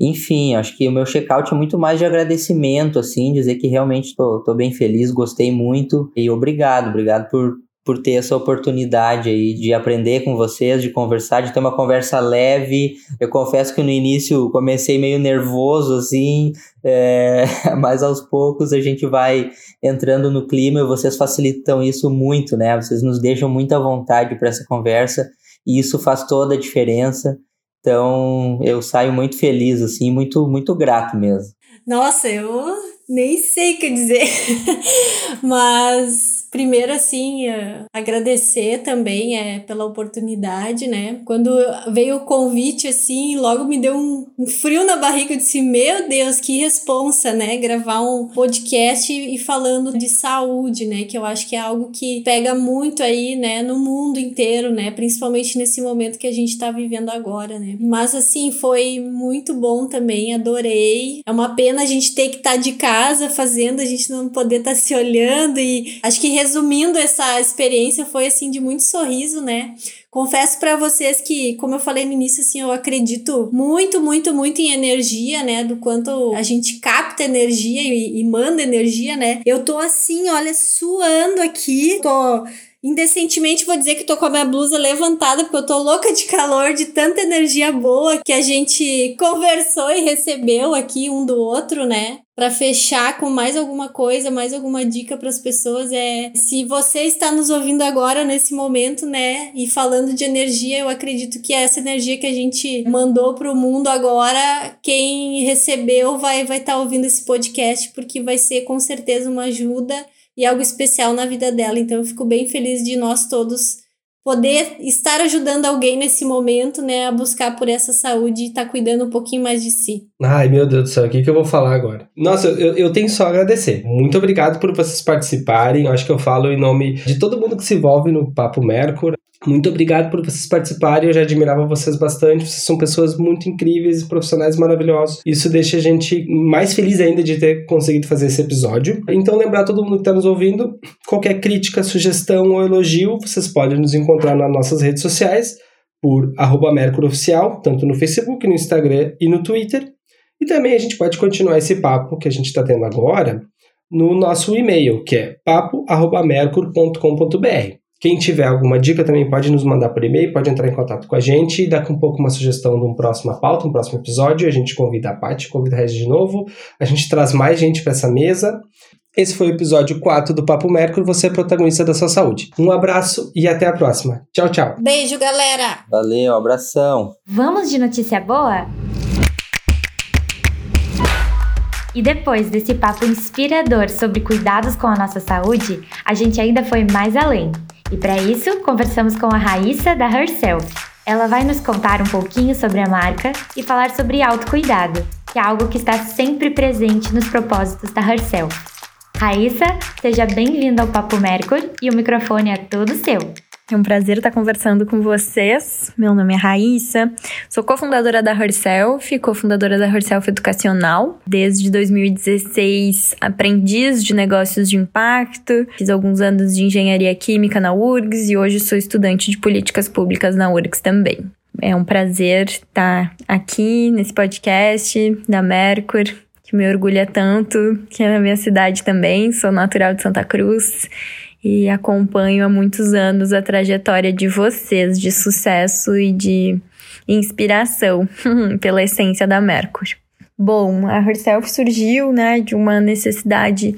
Enfim, acho que o meu check-out é muito mais de agradecimento, assim, dizer que realmente estou bem feliz, gostei muito e obrigado, obrigado por, por ter essa oportunidade aí de aprender com vocês, de conversar, de ter uma conversa leve. Eu confesso que no início comecei meio nervoso, assim, é, mas aos poucos a gente vai entrando no clima e vocês facilitam isso muito, né? Vocês nos deixam muita vontade para essa conversa e isso faz toda a diferença. Então eu saio muito feliz, assim, muito, muito grato mesmo. Nossa, eu nem sei o que dizer, mas primeiro, assim, uh, agradecer também é, pela oportunidade, né? Quando veio o convite, assim, logo me deu um, um frio na barriga. Eu disse, meu Deus, que responsa, né? Gravar um podcast e, e falando de saúde, né? Que eu acho que é algo que pega muito aí, né? No mundo inteiro, né? Principalmente nesse momento que a gente tá vivendo agora, né? Mas, assim, foi muito bom também, adorei. É uma pena a gente ter que estar tá de casa fazendo, a gente não poder estar tá se olhando e acho que resumindo essa experiência, foi assim de muito sorriso, né? Confesso para vocês que, como eu falei no início, assim, eu acredito muito, muito, muito em energia, né? Do quanto a gente capta energia e, e manda energia, né? Eu tô assim, olha, suando aqui, tô Indecentemente vou dizer que tô com a minha blusa levantada porque eu tô louca de calor, de tanta energia boa que a gente conversou e recebeu aqui um do outro, né? Para fechar com mais alguma coisa, mais alguma dica para as pessoas é se você está nos ouvindo agora nesse momento, né, e falando de energia, eu acredito que essa energia que a gente mandou pro mundo agora, quem recebeu vai vai estar tá ouvindo esse podcast porque vai ser com certeza uma ajuda e algo especial na vida dela. Então eu fico bem feliz de nós todos poder estar ajudando alguém nesse momento, né, a buscar por essa saúde e estar tá cuidando um pouquinho mais de si. Ai, meu Deus do céu, o que, que eu vou falar agora? Nossa, eu, eu tenho só a agradecer. Muito obrigado por vocês participarem. Acho que eu falo em nome de todo mundo que se envolve no Papo Mercur. Muito obrigado por vocês participarem. Eu já admirava vocês bastante. Vocês são pessoas muito incríveis, profissionais maravilhosos. Isso deixa a gente mais feliz ainda de ter conseguido fazer esse episódio. Então, lembrar todo mundo que está nos ouvindo: qualquer crítica, sugestão ou elogio, vocês podem nos encontrar nas nossas redes sociais por arroba Oficial, tanto no Facebook, no Instagram e no Twitter. E também a gente pode continuar esse papo que a gente está tendo agora no nosso e-mail, que é papo.mercur.com.br. Quem tiver alguma dica também pode nos mandar por e-mail, pode entrar em contato com a gente e dar um pouco uma sugestão de uma próxima pauta, um próximo episódio. A gente convida a Paty, convida a Regis de novo. A gente traz mais gente para essa mesa. Esse foi o episódio 4 do Papo Mercur, você é protagonista da sua saúde. Um abraço e até a próxima. Tchau, tchau. Beijo, galera. Valeu, abração. Vamos de notícia boa? E depois desse papo inspirador sobre cuidados com a nossa saúde, a gente ainda foi mais além. E para isso, conversamos com a Raíssa da Herself. Ela vai nos contar um pouquinho sobre a marca e falar sobre autocuidado, que é algo que está sempre presente nos propósitos da Herself. Raíssa, seja bem-vinda ao Papo Mercury e o microfone é todo seu. É um prazer estar conversando com vocês. Meu nome é Raíssa, sou cofundadora da Herself, cofundadora da Herself Educacional. Desde 2016, aprendiz de negócios de impacto, fiz alguns anos de engenharia química na URGS e hoje sou estudante de políticas públicas na URGS também. É um prazer estar aqui nesse podcast da Mercur, que me orgulha tanto, que é na minha cidade também, sou natural de Santa Cruz e acompanho há muitos anos a trajetória de vocês de sucesso e de inspiração pela essência da Mercury. Bom, a Herself surgiu, né, de uma necessidade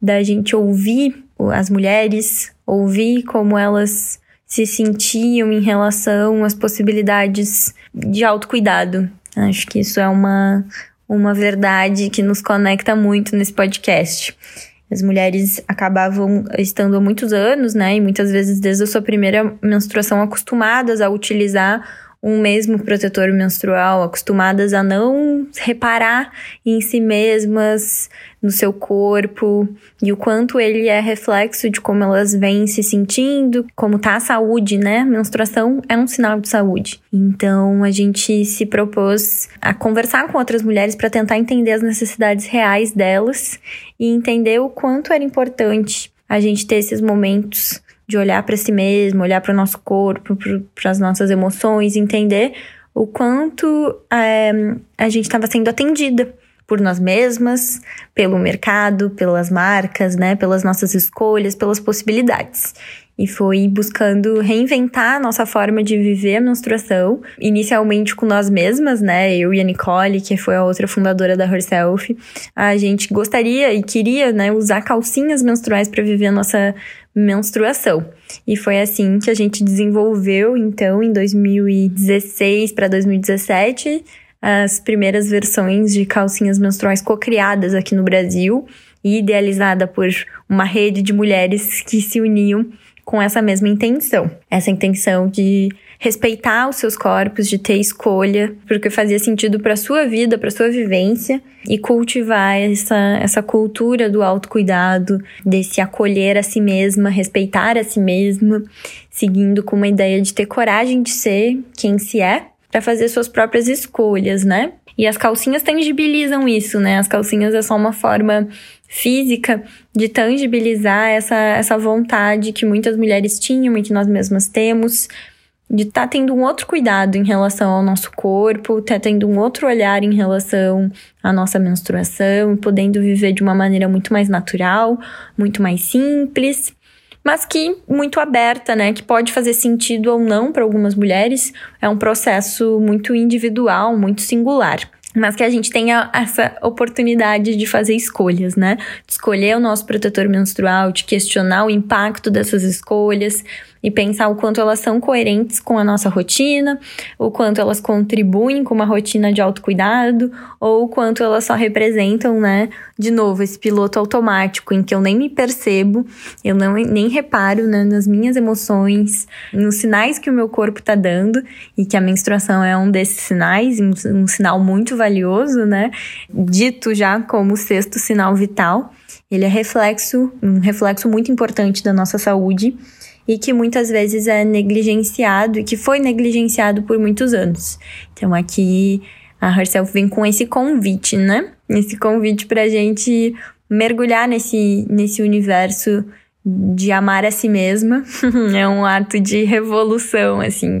da gente ouvir as mulheres, ouvir como elas se sentiam em relação às possibilidades de autocuidado. Acho que isso é uma, uma verdade que nos conecta muito nesse podcast. As mulheres acabavam estando há muitos anos, né, e muitas vezes desde a sua primeira menstruação acostumadas a utilizar um mesmo protetor menstrual, acostumadas a não reparar em si mesmas, no seu corpo, e o quanto ele é reflexo de como elas vêm se sentindo, como tá a saúde, né? Menstruação é um sinal de saúde. Então a gente se propôs a conversar com outras mulheres para tentar entender as necessidades reais delas e entender o quanto era importante a gente ter esses momentos de olhar para si mesmo, olhar para o nosso corpo, para as nossas emoções, entender o quanto é, a gente estava sendo atendida por nós mesmas, pelo mercado, pelas marcas, né, pelas nossas escolhas, pelas possibilidades e foi buscando reinventar a nossa forma de viver a menstruação, inicialmente com nós mesmas, né? Eu e a Nicole, que foi a outra fundadora da Herself, a gente gostaria e queria, né, usar calcinhas menstruais para viver a nossa menstruação. E foi assim que a gente desenvolveu, então, em 2016 para 2017, as primeiras versões de calcinhas menstruais co-criadas aqui no Brasil e idealizada por uma rede de mulheres que se uniam com essa mesma intenção. Essa intenção de respeitar os seus corpos, de ter escolha, porque fazia sentido para sua vida, para sua vivência e cultivar essa, essa cultura do autocuidado, desse acolher a si mesma, respeitar a si mesma, seguindo com uma ideia de ter coragem de ser quem se é para fazer suas próprias escolhas, né? E as calcinhas tangibilizam isso, né? As calcinhas é só uma forma física de tangibilizar essa, essa vontade que muitas mulheres tinham e que nós mesmas temos, de estar tá tendo um outro cuidado em relação ao nosso corpo, estar tá tendo um outro olhar em relação à nossa menstruação, podendo viver de uma maneira muito mais natural, muito mais simples mas que muito aberta, né? Que pode fazer sentido ou não para algumas mulheres. É um processo muito individual, muito singular mas que a gente tenha essa oportunidade de fazer escolhas, né? De escolher o nosso protetor menstrual, de questionar o impacto dessas escolhas, e pensar o quanto elas são coerentes com a nossa rotina, o quanto elas contribuem com uma rotina de autocuidado, ou o quanto elas só representam, né, de novo, esse piloto automático em que eu nem me percebo, eu não, nem reparo né, nas minhas emoções, nos sinais que o meu corpo está dando, e que a menstruação é um desses sinais, um, um sinal muito valioso, né, dito já como o sexto sinal vital. Ele é reflexo, um reflexo muito importante da nossa saúde e que muitas vezes é negligenciado e que foi negligenciado por muitos anos. Então aqui a Herself vem com esse convite, né? Esse convite para gente mergulhar nesse, nesse universo de amar a si mesma. é um ato de revolução, assim,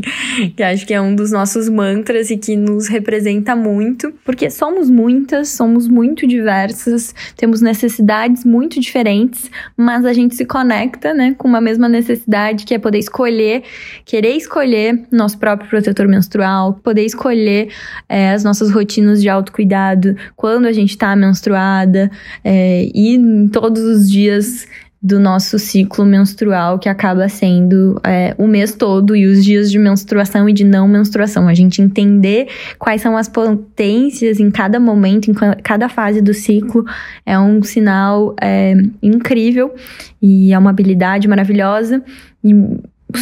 que acho que é um dos nossos mantras e que nos representa muito, porque somos muitas, somos muito diversas, temos necessidades muito diferentes, mas a gente se conecta, né, com uma mesma necessidade que é poder escolher, querer escolher nosso próprio protetor menstrual, poder escolher é, as nossas rotinas de autocuidado quando a gente tá menstruada é, e todos os dias do nosso ciclo menstrual, que acaba sendo é, o mês todo, e os dias de menstruação e de não menstruação. A gente entender quais são as potências em cada momento, em cada fase do ciclo, é um sinal é, incrível e é uma habilidade maravilhosa e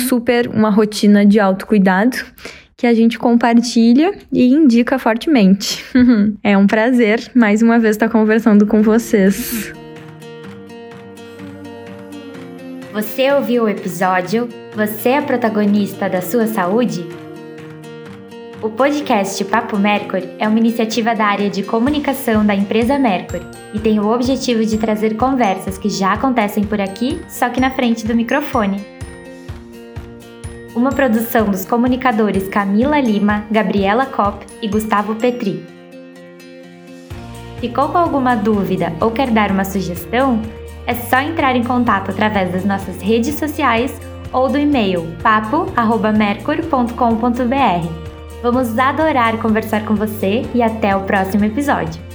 super uma rotina de autocuidado que a gente compartilha e indica fortemente. é um prazer mais uma vez estar conversando com vocês. Você ouviu o episódio? Você é protagonista da sua saúde? O podcast Papo Mercury é uma iniciativa da área de comunicação da empresa Mercury e tem o objetivo de trazer conversas que já acontecem por aqui, só que na frente do microfone. Uma produção dos comunicadores Camila Lima, Gabriela Kopp e Gustavo Petri. Ficou com alguma dúvida ou quer dar uma sugestão? É só entrar em contato através das nossas redes sociais ou do e-mail papo@mercur.com.br. Vamos adorar conversar com você e até o próximo episódio.